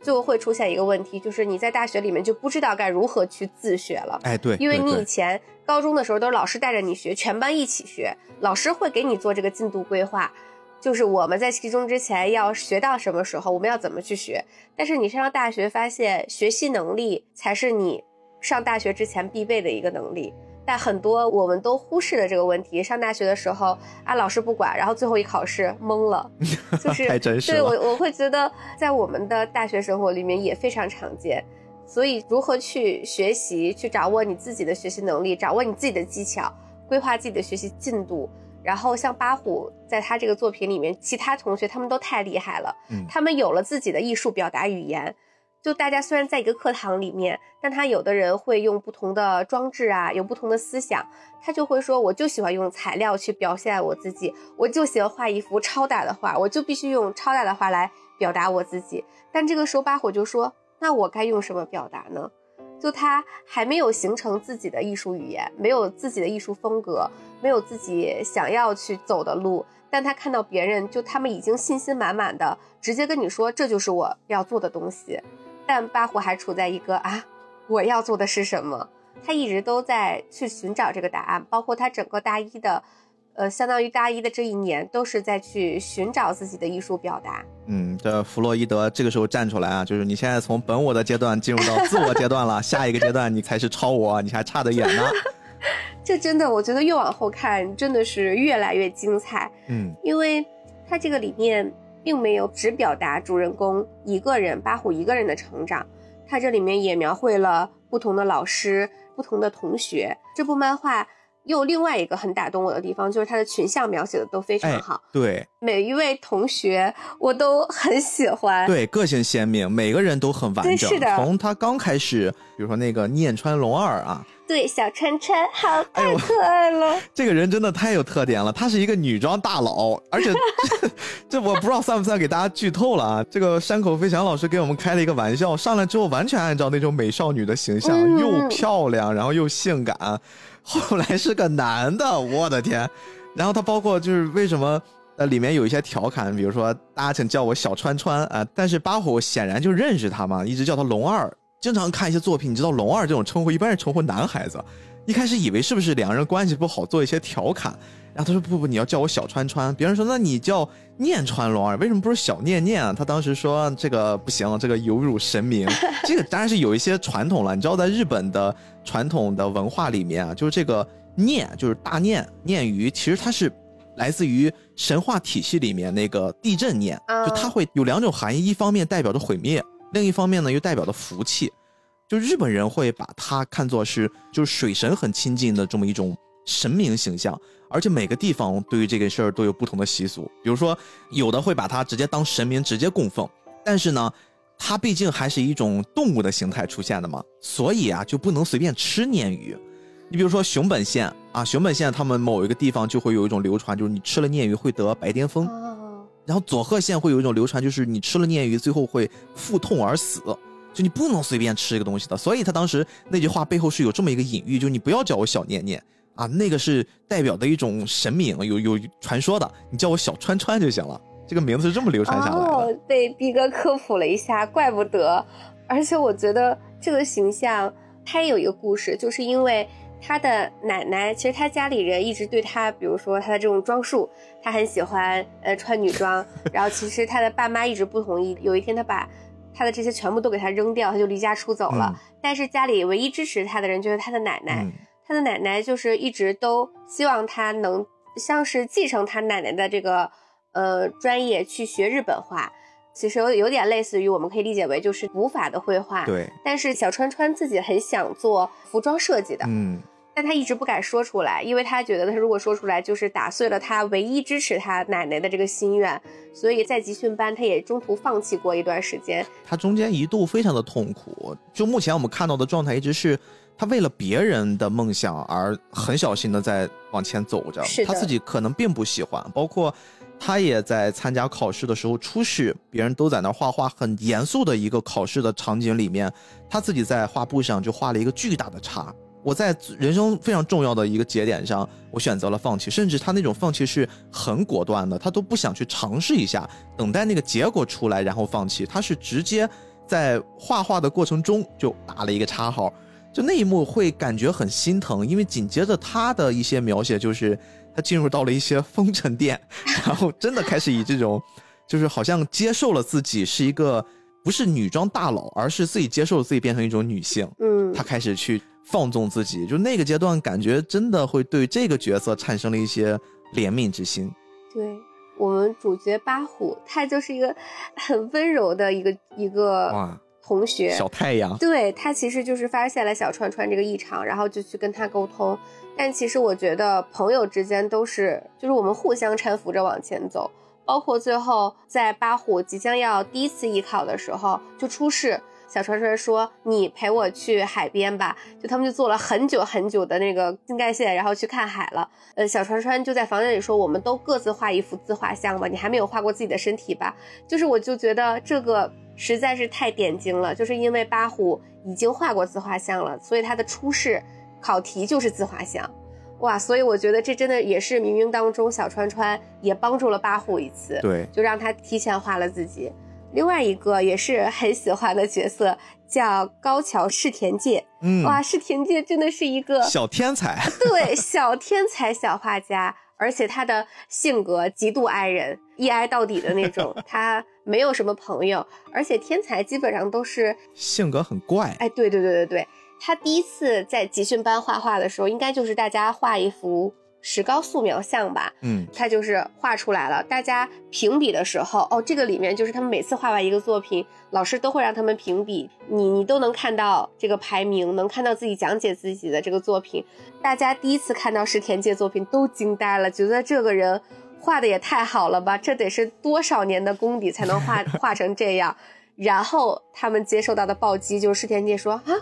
就会出现一个问题，就是你在大学里面就不知道该如何去自学了。哎，对，因为你以前高中的时候都是老师带着你学，全班一起学，老师会给你做这个进度规划，就是我们在期中之前要学到什么时候，我们要怎么去学。但是你上了大学，发现学习能力才是你上大学之前必备的一个能力。但很多我们都忽视了这个问题。上大学的时候啊，老师不管，然后最后一考试懵了，<laughs> 就是太真实了。对我，我会觉得在我们的大学生活里面也非常常见。所以，如何去学习，去掌握你自己的学习能力，掌握你自己的技巧，规划自己的学习进度。然后，像八虎在他这个作品里面，其他同学他们都太厉害了，他们有了自己的艺术表达语言。就大家虽然在一个课堂里面，但他有的人会用不同的装置啊，有不同的思想，他就会说，我就喜欢用材料去表现我自己，我就喜欢画一幅超大的画，我就必须用超大的画来表达我自己。但这个时候巴火就说，那我该用什么表达呢？就他还没有形成自己的艺术语言，没有自己的艺术风格，没有自己想要去走的路，但他看到别人，就他们已经信心满满的，直接跟你说，这就是我要做的东西。但巴虎还处在一个啊，我要做的是什么？他一直都在去寻找这个答案，包括他整个大一的，呃，相当于大一的这一年，都是在去寻找自己的艺术表达。嗯，这弗洛伊德这个时候站出来啊，就是你现在从本我的阶段进入到自我阶段了，<laughs> 下一个阶段你才是超我，你还差得远呢。<laughs> 这真的，我觉得越往后看，真的是越来越精彩。嗯，因为他这个里面。并没有只表达主人公一个人八虎一个人的成长，他这里面也描绘了不同的老师、不同的同学。这部漫画又另外一个很打动我的地方，就是它的群像描写的都非常好。对，每一位同学我都很喜欢。对，个性鲜明，每个人都很完整。是的，从他刚开始，比如说那个念川龙二啊。对，小川川好太可爱了。<laughs> 这个人真的太有特点了，她是一个女装大佬，而且 <laughs> 这我不知道算不算给大家剧透了啊？这个山口飞翔老师给我们开了一个玩笑，上来之后完全按照那种美少女的形象，又漂亮，然后又性感，后来是个男的，我的天！然后他包括就是为什么？呃，里面有一些调侃，比如说大家请叫我小川川啊，但是八虎显然就认识他嘛，一直叫他龙二。经常看一些作品，你知道龙二这种称呼一般是称呼男孩子，一开始以为是不是两人关系不好，做一些调侃。然后他说不不，你要叫我小川川。别人说那你叫念川龙二，为什么不是小念念啊？他当时说这个不行，这个有辱神明。<laughs> 这个当然是有一些传统了，你知道在日本的传统的文化里面啊，就是这个念就是大念念鱼，其实它是来自于神话体系里面那个地震念，就它会有两种含义，一方面代表着毁灭，另一方面呢又代表的福气。就日本人会把它看作是就是水神很亲近的这么一种神明形象。而且每个地方对于这个事儿都有不同的习俗，比如说有的会把它直接当神明直接供奉，但是呢，它毕竟还是一种动物的形态出现的嘛，所以啊就不能随便吃鲶鱼。你比如说熊本县啊，熊本县他们某一个地方就会有一种流传，就是你吃了鲶鱼会得白癜风。然后佐贺县会有一种流传，就是你吃了鲶鱼最后会腹痛而死，就你不能随便吃这个东西的。所以他当时那句话背后是有这么一个隐喻，就你不要叫我小念念。啊，那个是代表的一种神明，有有传说的，你叫我小川川就行了。这个名字是这么流传下来的。哦，被逼哥科普了一下，怪不得。而且我觉得这个形象，他也有一个故事，就是因为他的奶奶，其实他家里人一直对他，比如说他的这种装束，他很喜欢，呃，穿女装。<laughs> 然后其实他的爸妈一直不同意。有一天他把他的这些全部都给他扔掉，他就离家出走了。但是家里唯一支持他的人就是他的奶奶。他的奶奶就是一直都希望他能像是继承他奶奶的这个呃专业去学日本画，其实有有点类似于我们可以理解为就是古法的绘画。对。但是小川川自己很想做服装设计的，嗯，但他一直不敢说出来，因为他觉得他如果说出来就是打碎了他唯一支持他奶奶的这个心愿，所以在集训班他也中途放弃过一段时间。他中间一度非常的痛苦，就目前我们看到的状态一直是。他为了别人的梦想而很小心的在往前走着，他自己可能并不喜欢。包括他也在参加考试的时候出示，别人都在那画画，很严肃的一个考试的场景里面，他自己在画布上就画了一个巨大的叉。我在人生非常重要的一个节点上，我选择了放弃，甚至他那种放弃是很果断的，他都不想去尝试一下，等待那个结果出来然后放弃，他是直接在画画的过程中就打了一个叉号。就那一幕会感觉很心疼，因为紧接着他的一些描写就是他进入到了一些风尘店，<laughs> 然后真的开始以这种，就是好像接受了自己是一个不是女装大佬，而是自己接受了自己变成一种女性。嗯，他开始去放纵自己，就那个阶段感觉真的会对这个角色产生了一些怜悯之心。对我们主角八虎，他就是一个很温柔的一个一个。哇。同学，小太阳，对他其实就是发现了小川川这个异常，然后就去跟他沟通。但其实我觉得朋友之间都是，就是我们互相搀扶着往前走。包括最后在八虎即将要第一次艺考的时候，就出事。小川川说：“你陪我去海边吧。”就他们就坐了很久很久的那个新干线，然后去看海了。呃，小川川就在房间里说：“我们都各自画一幅自画像吧，你还没有画过自己的身体吧？”就是我就觉得这个实在是太点睛了，就是因为八虎已经画过自画像了，所以他的初试考题就是自画像，哇！所以我觉得这真的也是冥冥当中小川川也帮助了八户一次，对，就让他提前画了自己。另外一个也是很喜欢的角色叫高桥世田介，嗯，哇，世田介真的是一个小天才，<laughs> 对，小天才小画家，而且他的性格极度爱人，一爱到底的那种，<laughs> 他没有什么朋友，而且天才基本上都是性格很怪，哎，对对对对对，他第一次在集训班画画的时候，应该就是大家画一幅。石膏素描像吧，嗯，他就是画出来了。大家评比的时候，哦，这个里面就是他们每次画完一个作品，老师都会让他们评比，你你都能看到这个排名，能看到自己讲解自己的这个作品。大家第一次看到石田界作品都惊呆了，觉得这个人画的也太好了吧，这得是多少年的功底才能画 <laughs> 画成这样。然后他们接受到的暴击就是石田界说啊，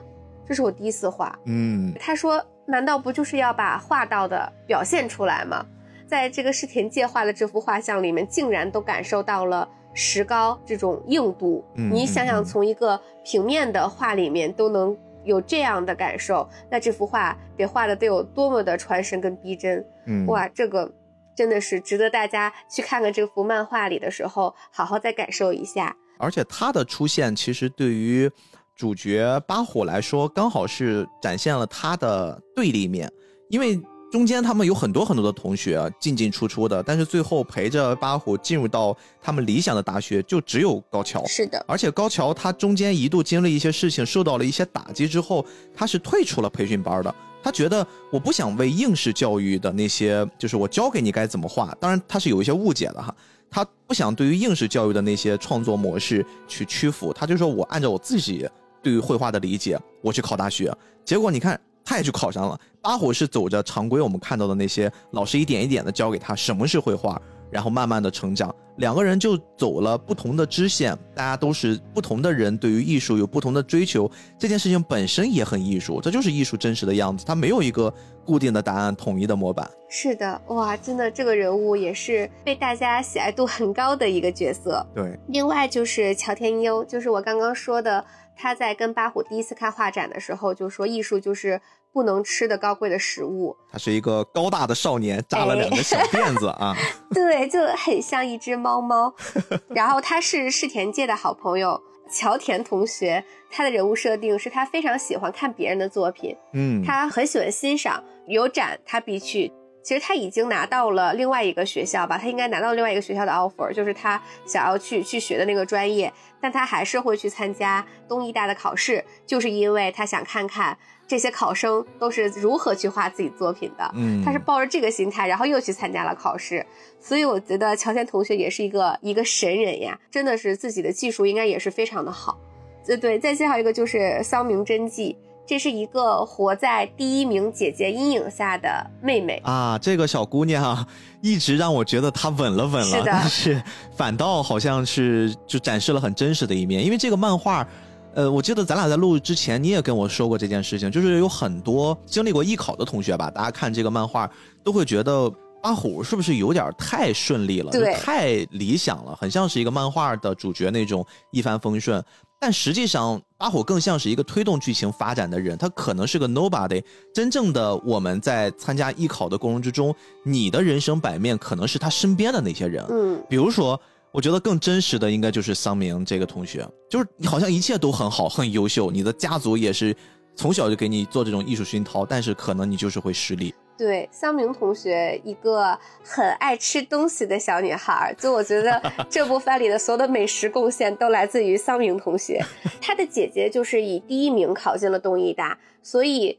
这是我第一次画，嗯，他说。难道不就是要把画到的表现出来吗？在这个世田介画的这幅画像里面，竟然都感受到了石膏这种硬度。你想想，从一个平面的画里面都能有这样的感受，那这幅画得画的得有多么的传神跟逼真？嗯哇，这个真的是值得大家去看看这幅漫画里的时候，好好再感受一下。而且它的出现，其实对于主角巴虎来说，刚好是展现了他的对立面，因为。中间他们有很多很多的同学进进出出的，但是最后陪着巴虎进入到他们理想的大学，就只有高桥。是的，而且高桥他中间一度经历一些事情，受到了一些打击之后，他是退出了培训班的。他觉得我不想为应试教育的那些，就是我教给你该怎么画。当然他是有一些误解的哈，他不想对于应试教育的那些创作模式去屈服。他就说我按照我自己对于绘画的理解，我去考大学。结果你看。他也去考上了。八虎是走着常规，我们看到的那些老师一点一点的教给他什么是绘画，然后慢慢的成长。两个人就走了不同的支线，大家都是不同的人，对于艺术有不同的追求。这件事情本身也很艺术，这就是艺术真实的样子。它没有一个固定的答案，统一的模板。是的，哇，真的这个人物也是被大家喜爱度很高的一个角色。对，另外就是乔天优，就是我刚刚说的，他在跟巴虎第一次看画展的时候就说，艺术就是。不能吃的高贵的食物。他是一个高大的少年，扎了两个小 <laughs> 辫子啊。对，就很像一只猫猫。<laughs> 然后他是世田界的好朋友乔田同学，他的人物设定是他非常喜欢看别人的作品，嗯，他很喜欢欣赏，有展他必去。其实他已经拿到了另外一个学校吧，他应该拿到另外一个学校的 offer，就是他想要去去学的那个专业，但他还是会去参加东艺大的考试，就是因为他想看看。这些考生都是如何去画自己作品的？嗯，他是抱着这个心态，然后又去参加了考试。所以我觉得乔迁同学也是一个一个神人呀，真的是自己的技术应该也是非常的好。呃，对，再介绍一个就是桑明真纪，这是一个活在第一名姐姐阴影下的妹妹啊。这个小姑娘一直让我觉得她稳了稳了，但是反倒好像是就展示了很真实的一面，因为这个漫画。呃，我记得咱俩在录之前，你也跟我说过这件事情，就是有很多经历过艺考的同学吧，大家看这个漫画都会觉得阿虎是不是有点太顺利了，太理想了，很像是一个漫画的主角那种一帆风顺。但实际上，阿火更像是一个推动剧情发展的人，他可能是个 nobody。真正的我们在参加艺考的过程之中，你的人生版面可能是他身边的那些人，嗯，比如说。我觉得更真实的应该就是桑明这个同学，就是好像一切都很好，很优秀，你的家族也是从小就给你做这种艺术熏陶，但是可能你就是会失利。对，桑明同学一个很爱吃东西的小女孩，就我觉得 <laughs> 这部番里的所有的美食贡献都来自于桑明同学，<laughs> 她的姐姐就是以第一名考进了东艺大，所以。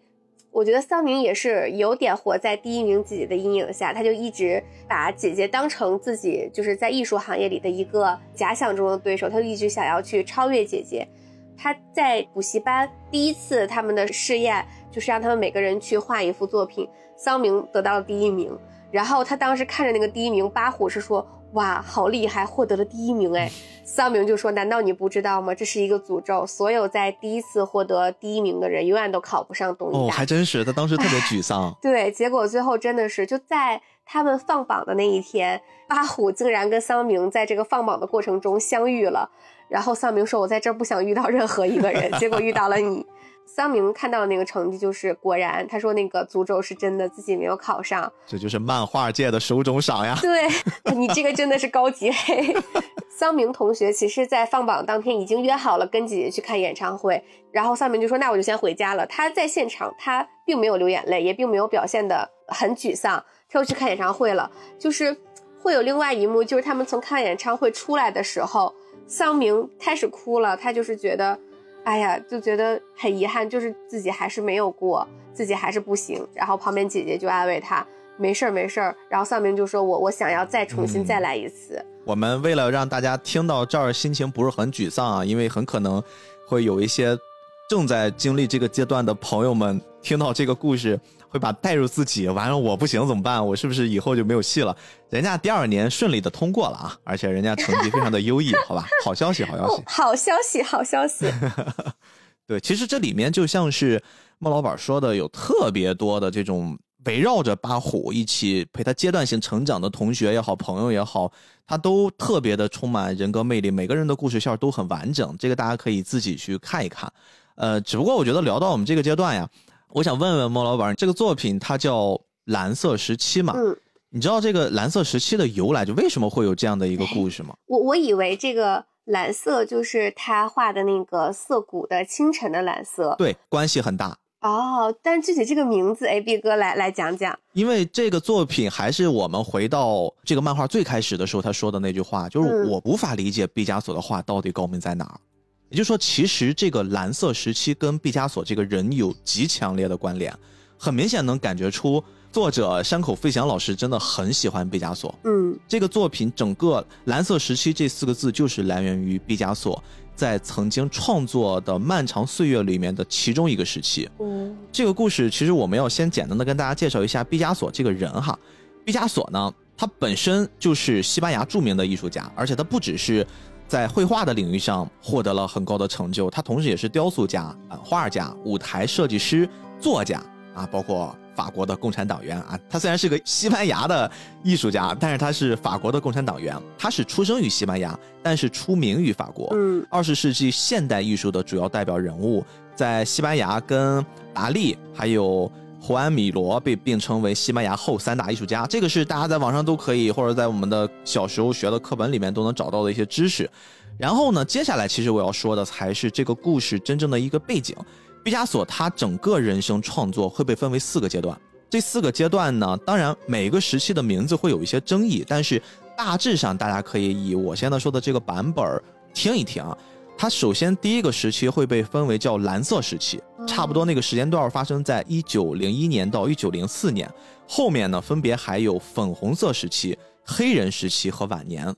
我觉得桑明也是有点活在第一名姐姐的阴影下，她就一直把姐姐当成自己就是在艺术行业里的一个假想中的对手，她就一直想要去超越姐姐。他在补习班第一次他们的试验就是让他们每个人去画一幅作品，桑明得到了第一名，然后他当时看着那个第一名，八虎是说。哇，好厉害，获得了第一名哎！<laughs> 桑明就说：“难道你不知道吗？这是一个诅咒，所有在第一次获得第一名的人，永远都考不上东艺大。”哦，还真是，他当时特别沮丧。<laughs> 对，结果最后真的是就在他们放榜的那一天，八虎竟然跟桑明在这个放榜的过程中相遇了。然后桑明说：“我在这儿不想遇到任何一个人。”结果遇到了你。桑明看到的那个成绩就是果然，他说那个诅咒是真的，自己没有考上，这就是漫画界的手冢赏呀。对 <laughs> 你这个真的是高级黑。<laughs> 桑明同学其实，在放榜当天已经约好了跟姐姐去看演唱会，然后桑明就说：“那我就先回家了。”他在现场，他并没有流眼泪，也并没有表现的很沮丧，他又去看演唱会了。就是会有另外一幕，就是他们从看演唱会出来的时候，桑明开始哭了，他就是觉得。哎呀，就觉得很遗憾，就是自己还是没有过，自己还是不行。然后旁边姐姐就安慰他，没事儿没事儿。然后丧明就说：“我我想要再重新再来一次。”我们为了让大家听到这儿心情不是很沮丧啊，因为很可能会有一些正在经历这个阶段的朋友们听到这个故事。会把带入自己，完了我不行怎么办？我是不是以后就没有戏了？人家第二年顺利的通过了啊，而且人家成绩非常的优异，好吧？<laughs> 好消息，好消息，好消息，好消息。<laughs> 对，其实这里面就像是孟老板说的，有特别多的这种围绕着八虎一起陪他阶段性成长的同学也好，朋友也好，他都特别的充满人格魅力，每个人的故事线都很完整，这个大家可以自己去看一看。呃，只不过我觉得聊到我们这个阶段呀。我想问问莫老板，这个作品它叫《蓝色时期》嘛？嗯，你知道这个蓝色时期的由来，就为什么会有这样的一个故事吗？我我以为这个蓝色就是他画的那个涩谷的清晨的蓝色。对，关系很大。哦，但具体这个名字，A B 哥来来讲讲。因为这个作品还是我们回到这个漫画最开始的时候他说的那句话，就是我无法理解毕加索的画到底高明在哪儿。也就是说，其实这个蓝色时期跟毕加索这个人有极强烈的关联，很明显能感觉出作者山口飞翔老师真的很喜欢毕加索。嗯，这个作品整个蓝色时期这四个字就是来源于毕加索在曾经创作的漫长岁月里面的其中一个时期。嗯，这个故事其实我们要先简单的跟大家介绍一下毕加索这个人哈。毕加索呢，他本身就是西班牙著名的艺术家，而且他不只是。在绘画的领域上获得了很高的成就，他同时也是雕塑家、版画家、舞台设计师、作家啊，包括法国的共产党员啊。他虽然是个西班牙的艺术家，但是他是法国的共产党员。他是出生于西班牙，但是出名于法国。嗯，二十世纪现代艺术的主要代表人物，在西班牙跟达利还有。胡安·米罗被并称为西班牙后三大艺术家，这个是大家在网上都可以，或者在我们的小时候学的课本里面都能找到的一些知识。然后呢，接下来其实我要说的才是这个故事真正的一个背景。毕加索他整个人生创作会被分为四个阶段，这四个阶段呢，当然每个时期的名字会有一些争议，但是大致上大家可以以我现在说的这个版本听一听啊。它首先第一个时期会被分为叫蓝色时期，差不多那个时间段发生在一九零一年到一九零四年。后面呢，分别还有粉红色时期、黑人时期和晚年。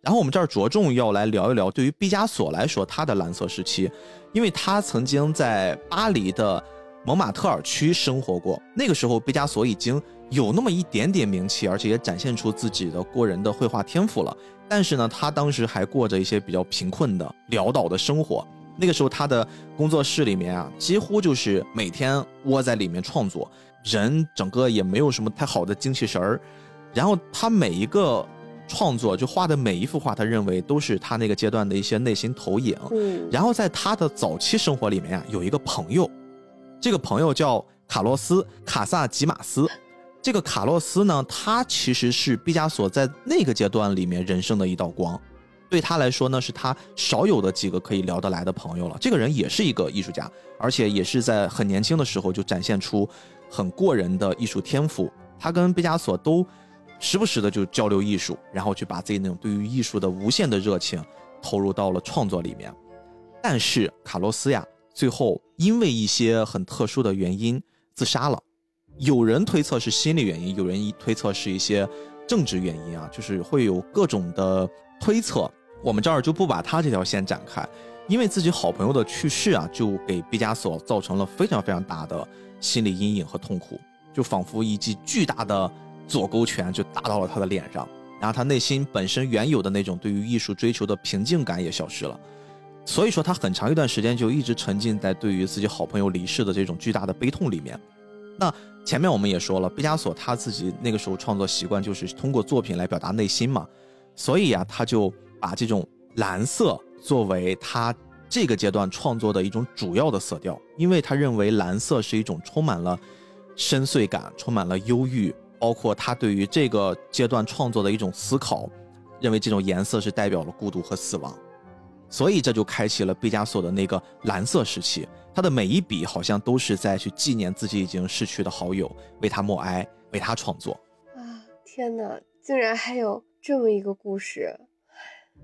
然后我们这儿着重要来聊一聊，对于毕加索来说，他的蓝色时期，因为他曾经在巴黎的蒙马特尔区生活过，那个时候毕加索已经有那么一点点名气，而且也展现出自己的过人的绘画天赋了。但是呢，他当时还过着一些比较贫困的潦倒的生活。那个时候，他的工作室里面啊，几乎就是每天窝在里面创作，人整个也没有什么太好的精气神儿。然后他每一个创作，就画的每一幅画，他认为都是他那个阶段的一些内心投影。嗯。然后在他的早期生活里面啊，有一个朋友，这个朋友叫卡洛斯·卡萨吉马斯。这个卡洛斯呢，他其实是毕加索在那个阶段里面人生的一道光，对他来说呢，是他少有的几个可以聊得来的朋友了。这个人也是一个艺术家，而且也是在很年轻的时候就展现出很过人的艺术天赋。他跟毕加索都时不时的就交流艺术，然后去把自己那种对于艺术的无限的热情投入到了创作里面。但是卡洛斯呀，最后因为一些很特殊的原因自杀了。有人推测是心理原因，有人推测是一些政治原因啊，就是会有各种的推测。我们这儿就不把他这条线展开，因为自己好朋友的去世啊，就给毕加索造成了非常非常大的心理阴影和痛苦，就仿佛一记巨大的左勾拳就打到了他的脸上，然后他内心本身原有的那种对于艺术追求的平静感也消失了，所以说他很长一段时间就一直沉浸在对于自己好朋友离世的这种巨大的悲痛里面。那前面我们也说了，毕加索他自己那个时候创作习惯就是通过作品来表达内心嘛，所以啊，他就把这种蓝色作为他这个阶段创作的一种主要的色调，因为他认为蓝色是一种充满了深邃感、充满了忧郁，包括他对于这个阶段创作的一种思考，认为这种颜色是代表了孤独和死亡，所以这就开启了毕加索的那个蓝色时期。他的每一笔好像都是在去纪念自己已经逝去的好友，为他默哀，为他创作。啊，天哪，竟然还有这么一个故事！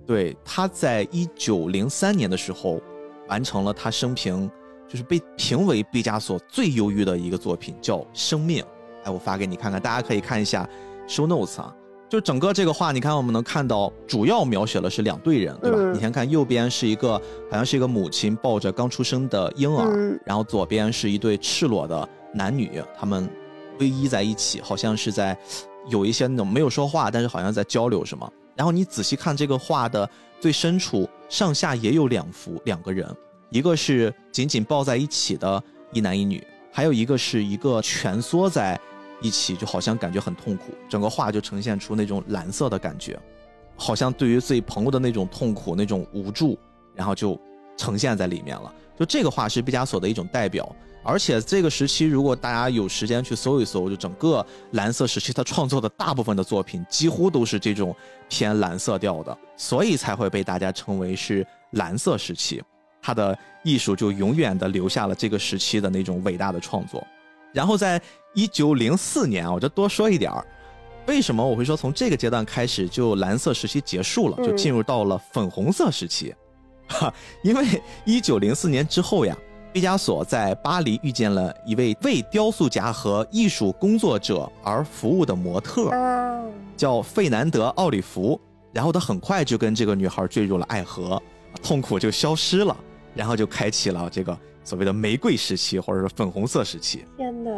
对，他在一九零三年的时候，完成了他生平就是被评为毕加索最忧郁的一个作品，叫《生命》。哎，我发给你看看，大家可以看一下 show notes 啊。就整个这个画，你看我们能看到，主要描写的是两队人，对吧？你先看右边是一个，好像是一个母亲抱着刚出生的婴儿，然后左边是一对赤裸的男女，他们偎依在一起，好像是在有一些那种没有说话，但是好像在交流什么。然后你仔细看这个画的最深处，上下也有两幅两个人，一个是紧紧抱在一起的一男一女，还有一个是一个蜷缩在。一起就好像感觉很痛苦，整个画就呈现出那种蓝色的感觉，好像对于自己朋友的那种痛苦、那种无助，然后就呈现在里面了。就这个画是毕加索的一种代表。而且这个时期，如果大家有时间去搜一搜，就整个蓝色时期他创作的大部分的作品，几乎都是这种偏蓝色调的，所以才会被大家称为是蓝色时期。他的艺术就永远的留下了这个时期的那种伟大的创作。然后在一九零四年，我就多说一点儿，为什么我会说从这个阶段开始就蓝色时期结束了，就进入到了粉红色时期？哈，因为一九零四年之后呀。毕加索在巴黎遇见了一位为雕塑家和艺术工作者而服务的模特，叫费南德·奥里弗。然后他很快就跟这个女孩坠入了爱河，痛苦就消失了，然后就开启了这个所谓的玫瑰时期，或者是粉红色时期。天哪！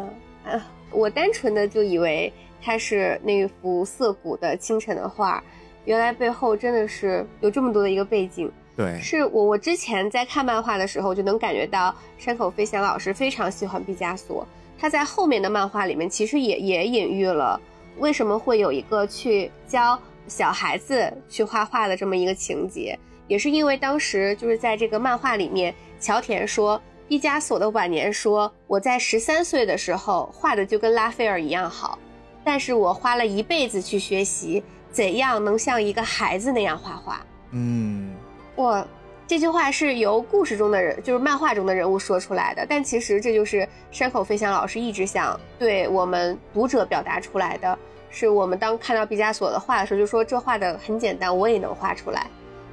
啊，我单纯的就以为它是那幅涩谷的清晨的画，原来背后真的是有这么多的一个背景。对，是我我之前在看漫画的时候就能感觉到山口飞翔老师非常喜欢毕加索，他在后面的漫画里面其实也也隐喻了为什么会有一个去教小孩子去画画的这么一个情节，也是因为当时就是在这个漫画里面，桥田说毕加索的晚年说我在十三岁的时候画的就跟拉斐尔一样好，但是我花了一辈子去学习怎样能像一个孩子那样画画，嗯。哇，这句话是由故事中的人，就是漫画中的人物说出来的，但其实这就是山口飞翔老师一直想对我们读者表达出来的，是我们当看到毕加索的画的时候，就说这画的很简单，我也能画出来。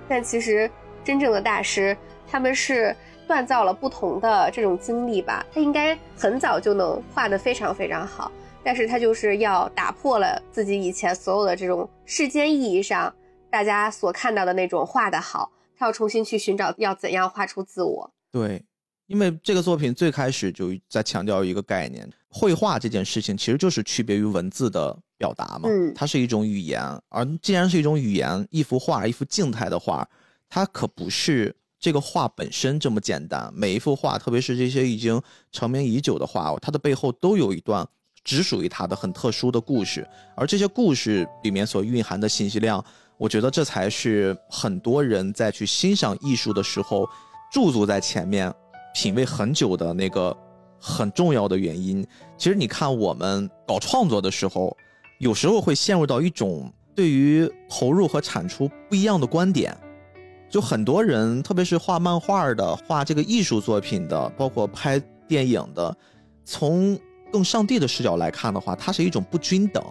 但其实真正的大师，他们是锻造了不同的这种经历吧，他应该很早就能画得非常非常好，但是他就是要打破了自己以前所有的这种世间意义上大家所看到的那种画的好。他要重新去寻找要怎样画出自我。对，因为这个作品最开始就在强调一个概念，绘画这件事情其实就是区别于文字的表达嘛。嗯，它是一种语言，而既然是一种语言，一幅画，一幅静态的画，它可不是这个画本身这么简单。每一幅画，特别是这些已经成名已久的画，它的背后都有一段只属于它的很特殊的故事，而这些故事里面所蕴含的信息量。我觉得这才是很多人在去欣赏艺术的时候驻足在前面品味很久的那个很重要的原因。其实你看，我们搞创作的时候，有时候会陷入到一种对于投入和产出不一样的观点。就很多人，特别是画漫画的、画这个艺术作品的，包括拍电影的，从更上帝的视角来看的话，它是一种不均等。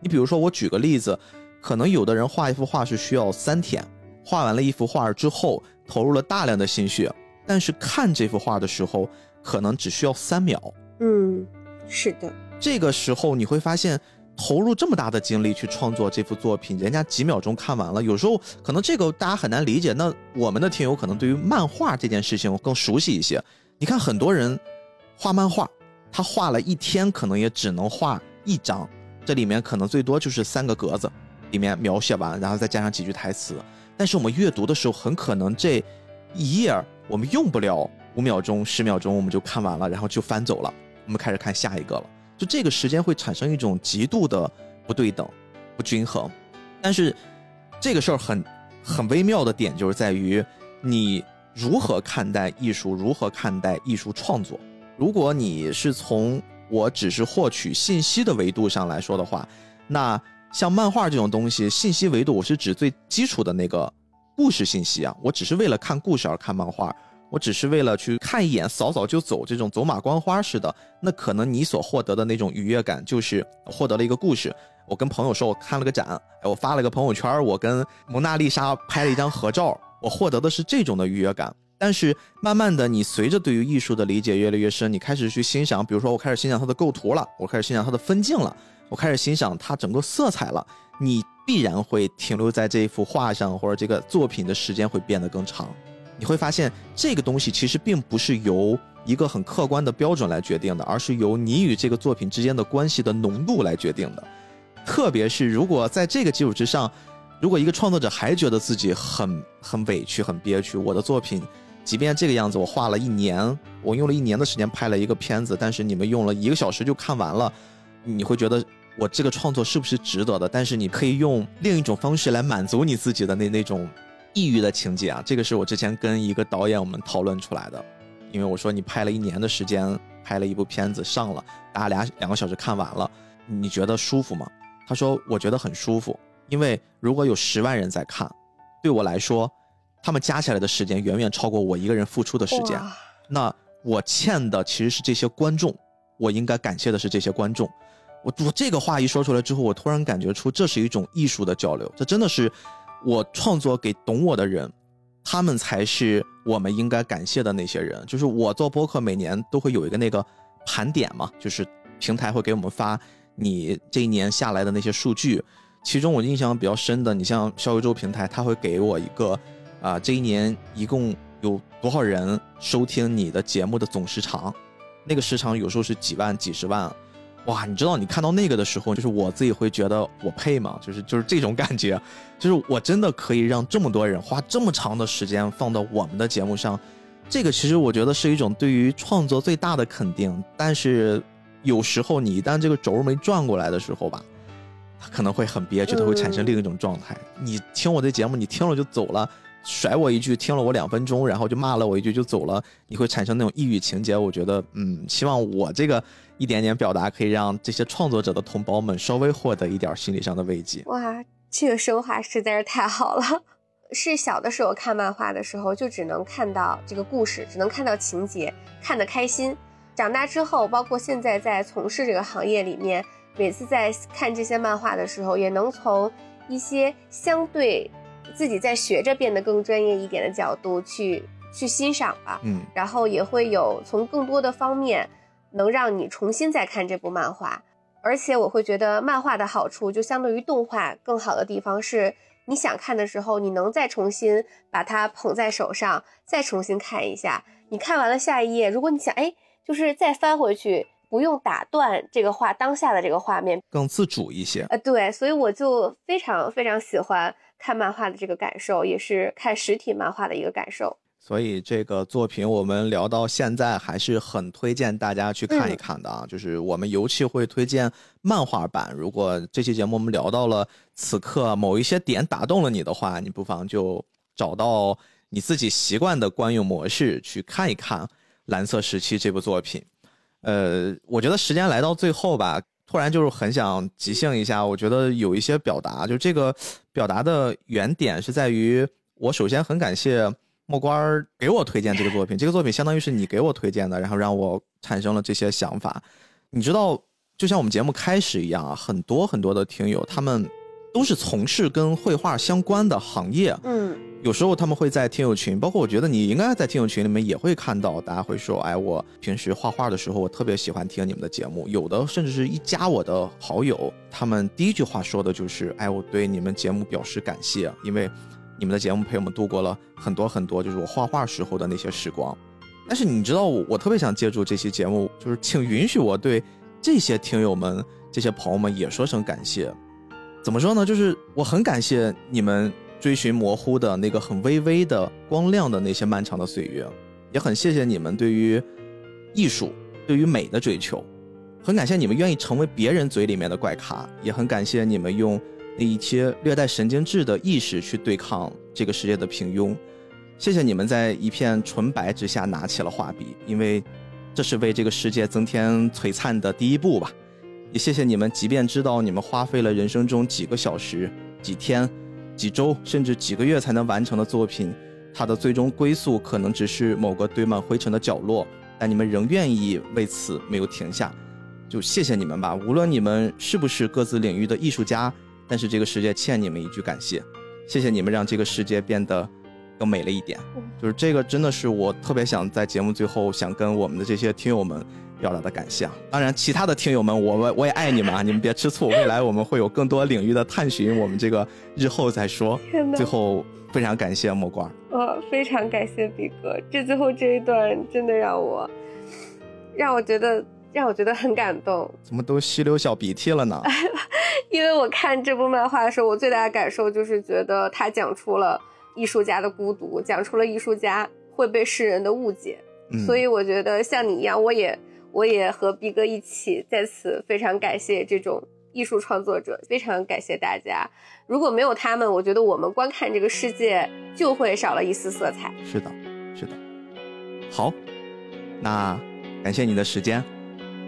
你比如说，我举个例子。可能有的人画一幅画是需要三天，画完了一幅画之后投入了大量的心血，但是看这幅画的时候可能只需要三秒。嗯，是的。这个时候你会发现，投入这么大的精力去创作这幅作品，人家几秒钟看完了。有时候可能这个大家很难理解。那我们的听友可能对于漫画这件事情更熟悉一些。你看很多人画漫画，他画了一天可能也只能画一张，这里面可能最多就是三个格子。里面描写完，然后再加上几句台词，但是我们阅读的时候，很可能这一页我们用不了五秒钟、十秒钟，我们就看完了，然后就翻走了，我们开始看下一个了。就这个时间会产生一种极度的不对等、不均衡。但是这个事儿很很微妙的点就是在于你如何看待艺术，如何看待艺术创作。如果你是从我只是获取信息的维度上来说的话，那。像漫画这种东西，信息维度我是指最基础的那个故事信息啊。我只是为了看故事而看漫画，我只是为了去看一眼、扫扫就走这种走马观花似的。那可能你所获得的那种愉悦感，就是获得了一个故事。我跟朋友说我看了个展，我发了个朋友圈，我跟蒙娜丽莎拍了一张合照，我获得的是这种的愉悦感。但是慢慢的，你随着对于艺术的理解越来越深，你开始去欣赏，比如说我开始欣赏它的构图了，我开始欣赏它的分镜了。我开始欣赏它整个色彩了，你必然会停留在这一幅画上，或者这个作品的时间会变得更长。你会发现，这个东西其实并不是由一个很客观的标准来决定的，而是由你与这个作品之间的关系的浓度来决定的。特别是如果在这个基础之上，如果一个创作者还觉得自己很很委屈、很憋屈，我的作品，即便这个样子，我画了一年，我用了一年的时间拍了一个片子，但是你们用了一个小时就看完了，你会觉得。我这个创作是不是值得的？但是你可以用另一种方式来满足你自己的那那种抑郁的情节啊！这个是我之前跟一个导演我们讨论出来的。因为我说你拍了一年的时间，拍了一部片子上了，大家俩两个小时看完了，你觉得舒服吗？他说我觉得很舒服，因为如果有十万人在看，对我来说，他们加起来的时间远远超过我一个人付出的时间。那我欠的其实是这些观众，我应该感谢的是这些观众。我我这个话一说出来之后，我突然感觉出这是一种艺术的交流，这真的是我创作给懂我的人，他们才是我们应该感谢的那些人。就是我做播客，每年都会有一个那个盘点嘛，就是平台会给我们发你这一年下来的那些数据。其中我印象比较深的，你像小宇宙平台，他会给我一个啊，这一年一共有多少人收听你的节目的总时长，那个时长有时候是几万、几十万。哇，你知道你看到那个的时候，就是我自己会觉得我配吗？就是就是这种感觉，就是我真的可以让这么多人花这么长的时间放到我们的节目上，这个其实我觉得是一种对于创作最大的肯定。但是有时候你一旦这个轴没转过来的时候吧，他可能会很憋屈，他会产生另一种状态。你听我这节目，你听了就走了。甩我一句，听了我两分钟，然后就骂了我一句就走了，你会产生那种抑郁情节。我觉得，嗯，希望我这个一点点表达可以让这些创作者的同胞们稍微获得一点心理上的慰藉。哇，这个升华实在是太好了。是小的时候看漫画的时候，就只能看到这个故事，只能看到情节，看得开心。长大之后，包括现在在从事这个行业里面，每次在看这些漫画的时候，也能从一些相对。自己在学着变得更专业一点的角度去去欣赏吧，嗯，然后也会有从更多的方面能让你重新再看这部漫画，而且我会觉得漫画的好处就相对于动画更好的地方是，你想看的时候你能再重新把它捧在手上，再重新看一下。你看完了下一页，如果你想哎，就是再翻回去，不用打断这个画当下的这个画面，更自主一些。呃，对，所以我就非常非常喜欢。看漫画的这个感受，也是看实体漫画的一个感受。所以这个作品我们聊到现在，还是很推荐大家去看一看的啊。就是我们尤其会推荐漫画版。如果这期节目我们聊到了此刻某一些点打动了你的话，你不妨就找到你自己习惯的观影模式去看一看《蓝色时期》这部作品。呃，我觉得时间来到最后吧。突然就是很想即兴一下，我觉得有一些表达，就这个 <sniffs> 表达的原点是在于，我首先很感谢莫关给我推荐这个作品，这个作品相当于是你给我推荐的，然后让我产生了这些想法。你知道，就像我们节目开始一样啊，很多很多的听友他们都是从事跟绘画相关的行业，嗯。有时候他们会在听友群，包括我觉得你应该在听友群里面也会看到，大家会说，哎，我平时画画的时候，我特别喜欢听你们的节目。有的甚至是一加我的好友，他们第一句话说的就是，哎，我对你们节目表示感谢，因为你们的节目陪我们度过了很多很多，就是我画画时候的那些时光。但是你知道，我我特别想借助这期节目，就是请允许我对这些听友们、这些朋友们也说声感谢。怎么说呢？就是我很感谢你们。追寻模糊的那个很微微的光亮的那些漫长的岁月，也很谢谢你们对于艺术、对于美的追求，很感谢你们愿意成为别人嘴里面的怪咖，也很感谢你们用那一些略带神经质的意识去对抗这个世界的平庸。谢谢你们在一片纯白之下拿起了画笔，因为这是为这个世界增添璀璨的第一步吧。也谢谢你们，即便知道你们花费了人生中几个小时、几天。几周甚至几个月才能完成的作品，它的最终归宿可能只是某个堆满灰尘的角落，但你们仍愿意为此没有停下，就谢谢你们吧。无论你们是不是各自领域的艺术家，但是这个世界欠你们一句感谢，谢谢你们让这个世界变得更美了一点。就是这个真的是我特别想在节目最后想跟我们的这些听友们。表达的感谢啊！当然，其他的听友们，我们我也爱你们啊！你们别吃醋，未来我们会有更多领域的探寻，我们这个日后再说。最后，非常感谢莫瓜。呃，非常感谢比哥，这最后这一段真的让我，让我觉得让我觉得很感动。怎么都吸溜小鼻涕了呢？<laughs> 因为我看这部漫画的时候，我最大的感受就是觉得他讲出了艺术家的孤独，讲出了艺术家会被世人的误解。所以我觉得像你一样，我也。我也和毕哥一起在此非常感谢这种艺术创作者，非常感谢大家。如果没有他们，我觉得我们观看这个世界就会少了一丝色彩。是的，是的。好，那感谢你的时间，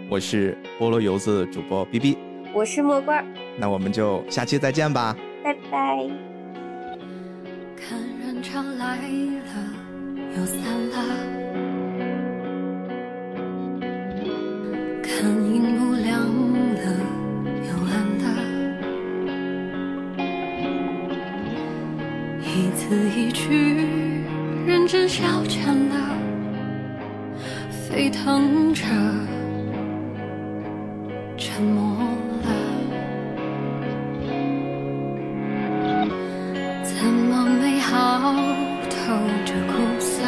我是菠萝油子主播 B B，我是墨罐，那我们就下期再见吧，拜拜。看人潮来了又散了，看荧幕亮了又暗了，一字一句认真消遣了，沸腾着，沉默了。怎么美好透着苦涩？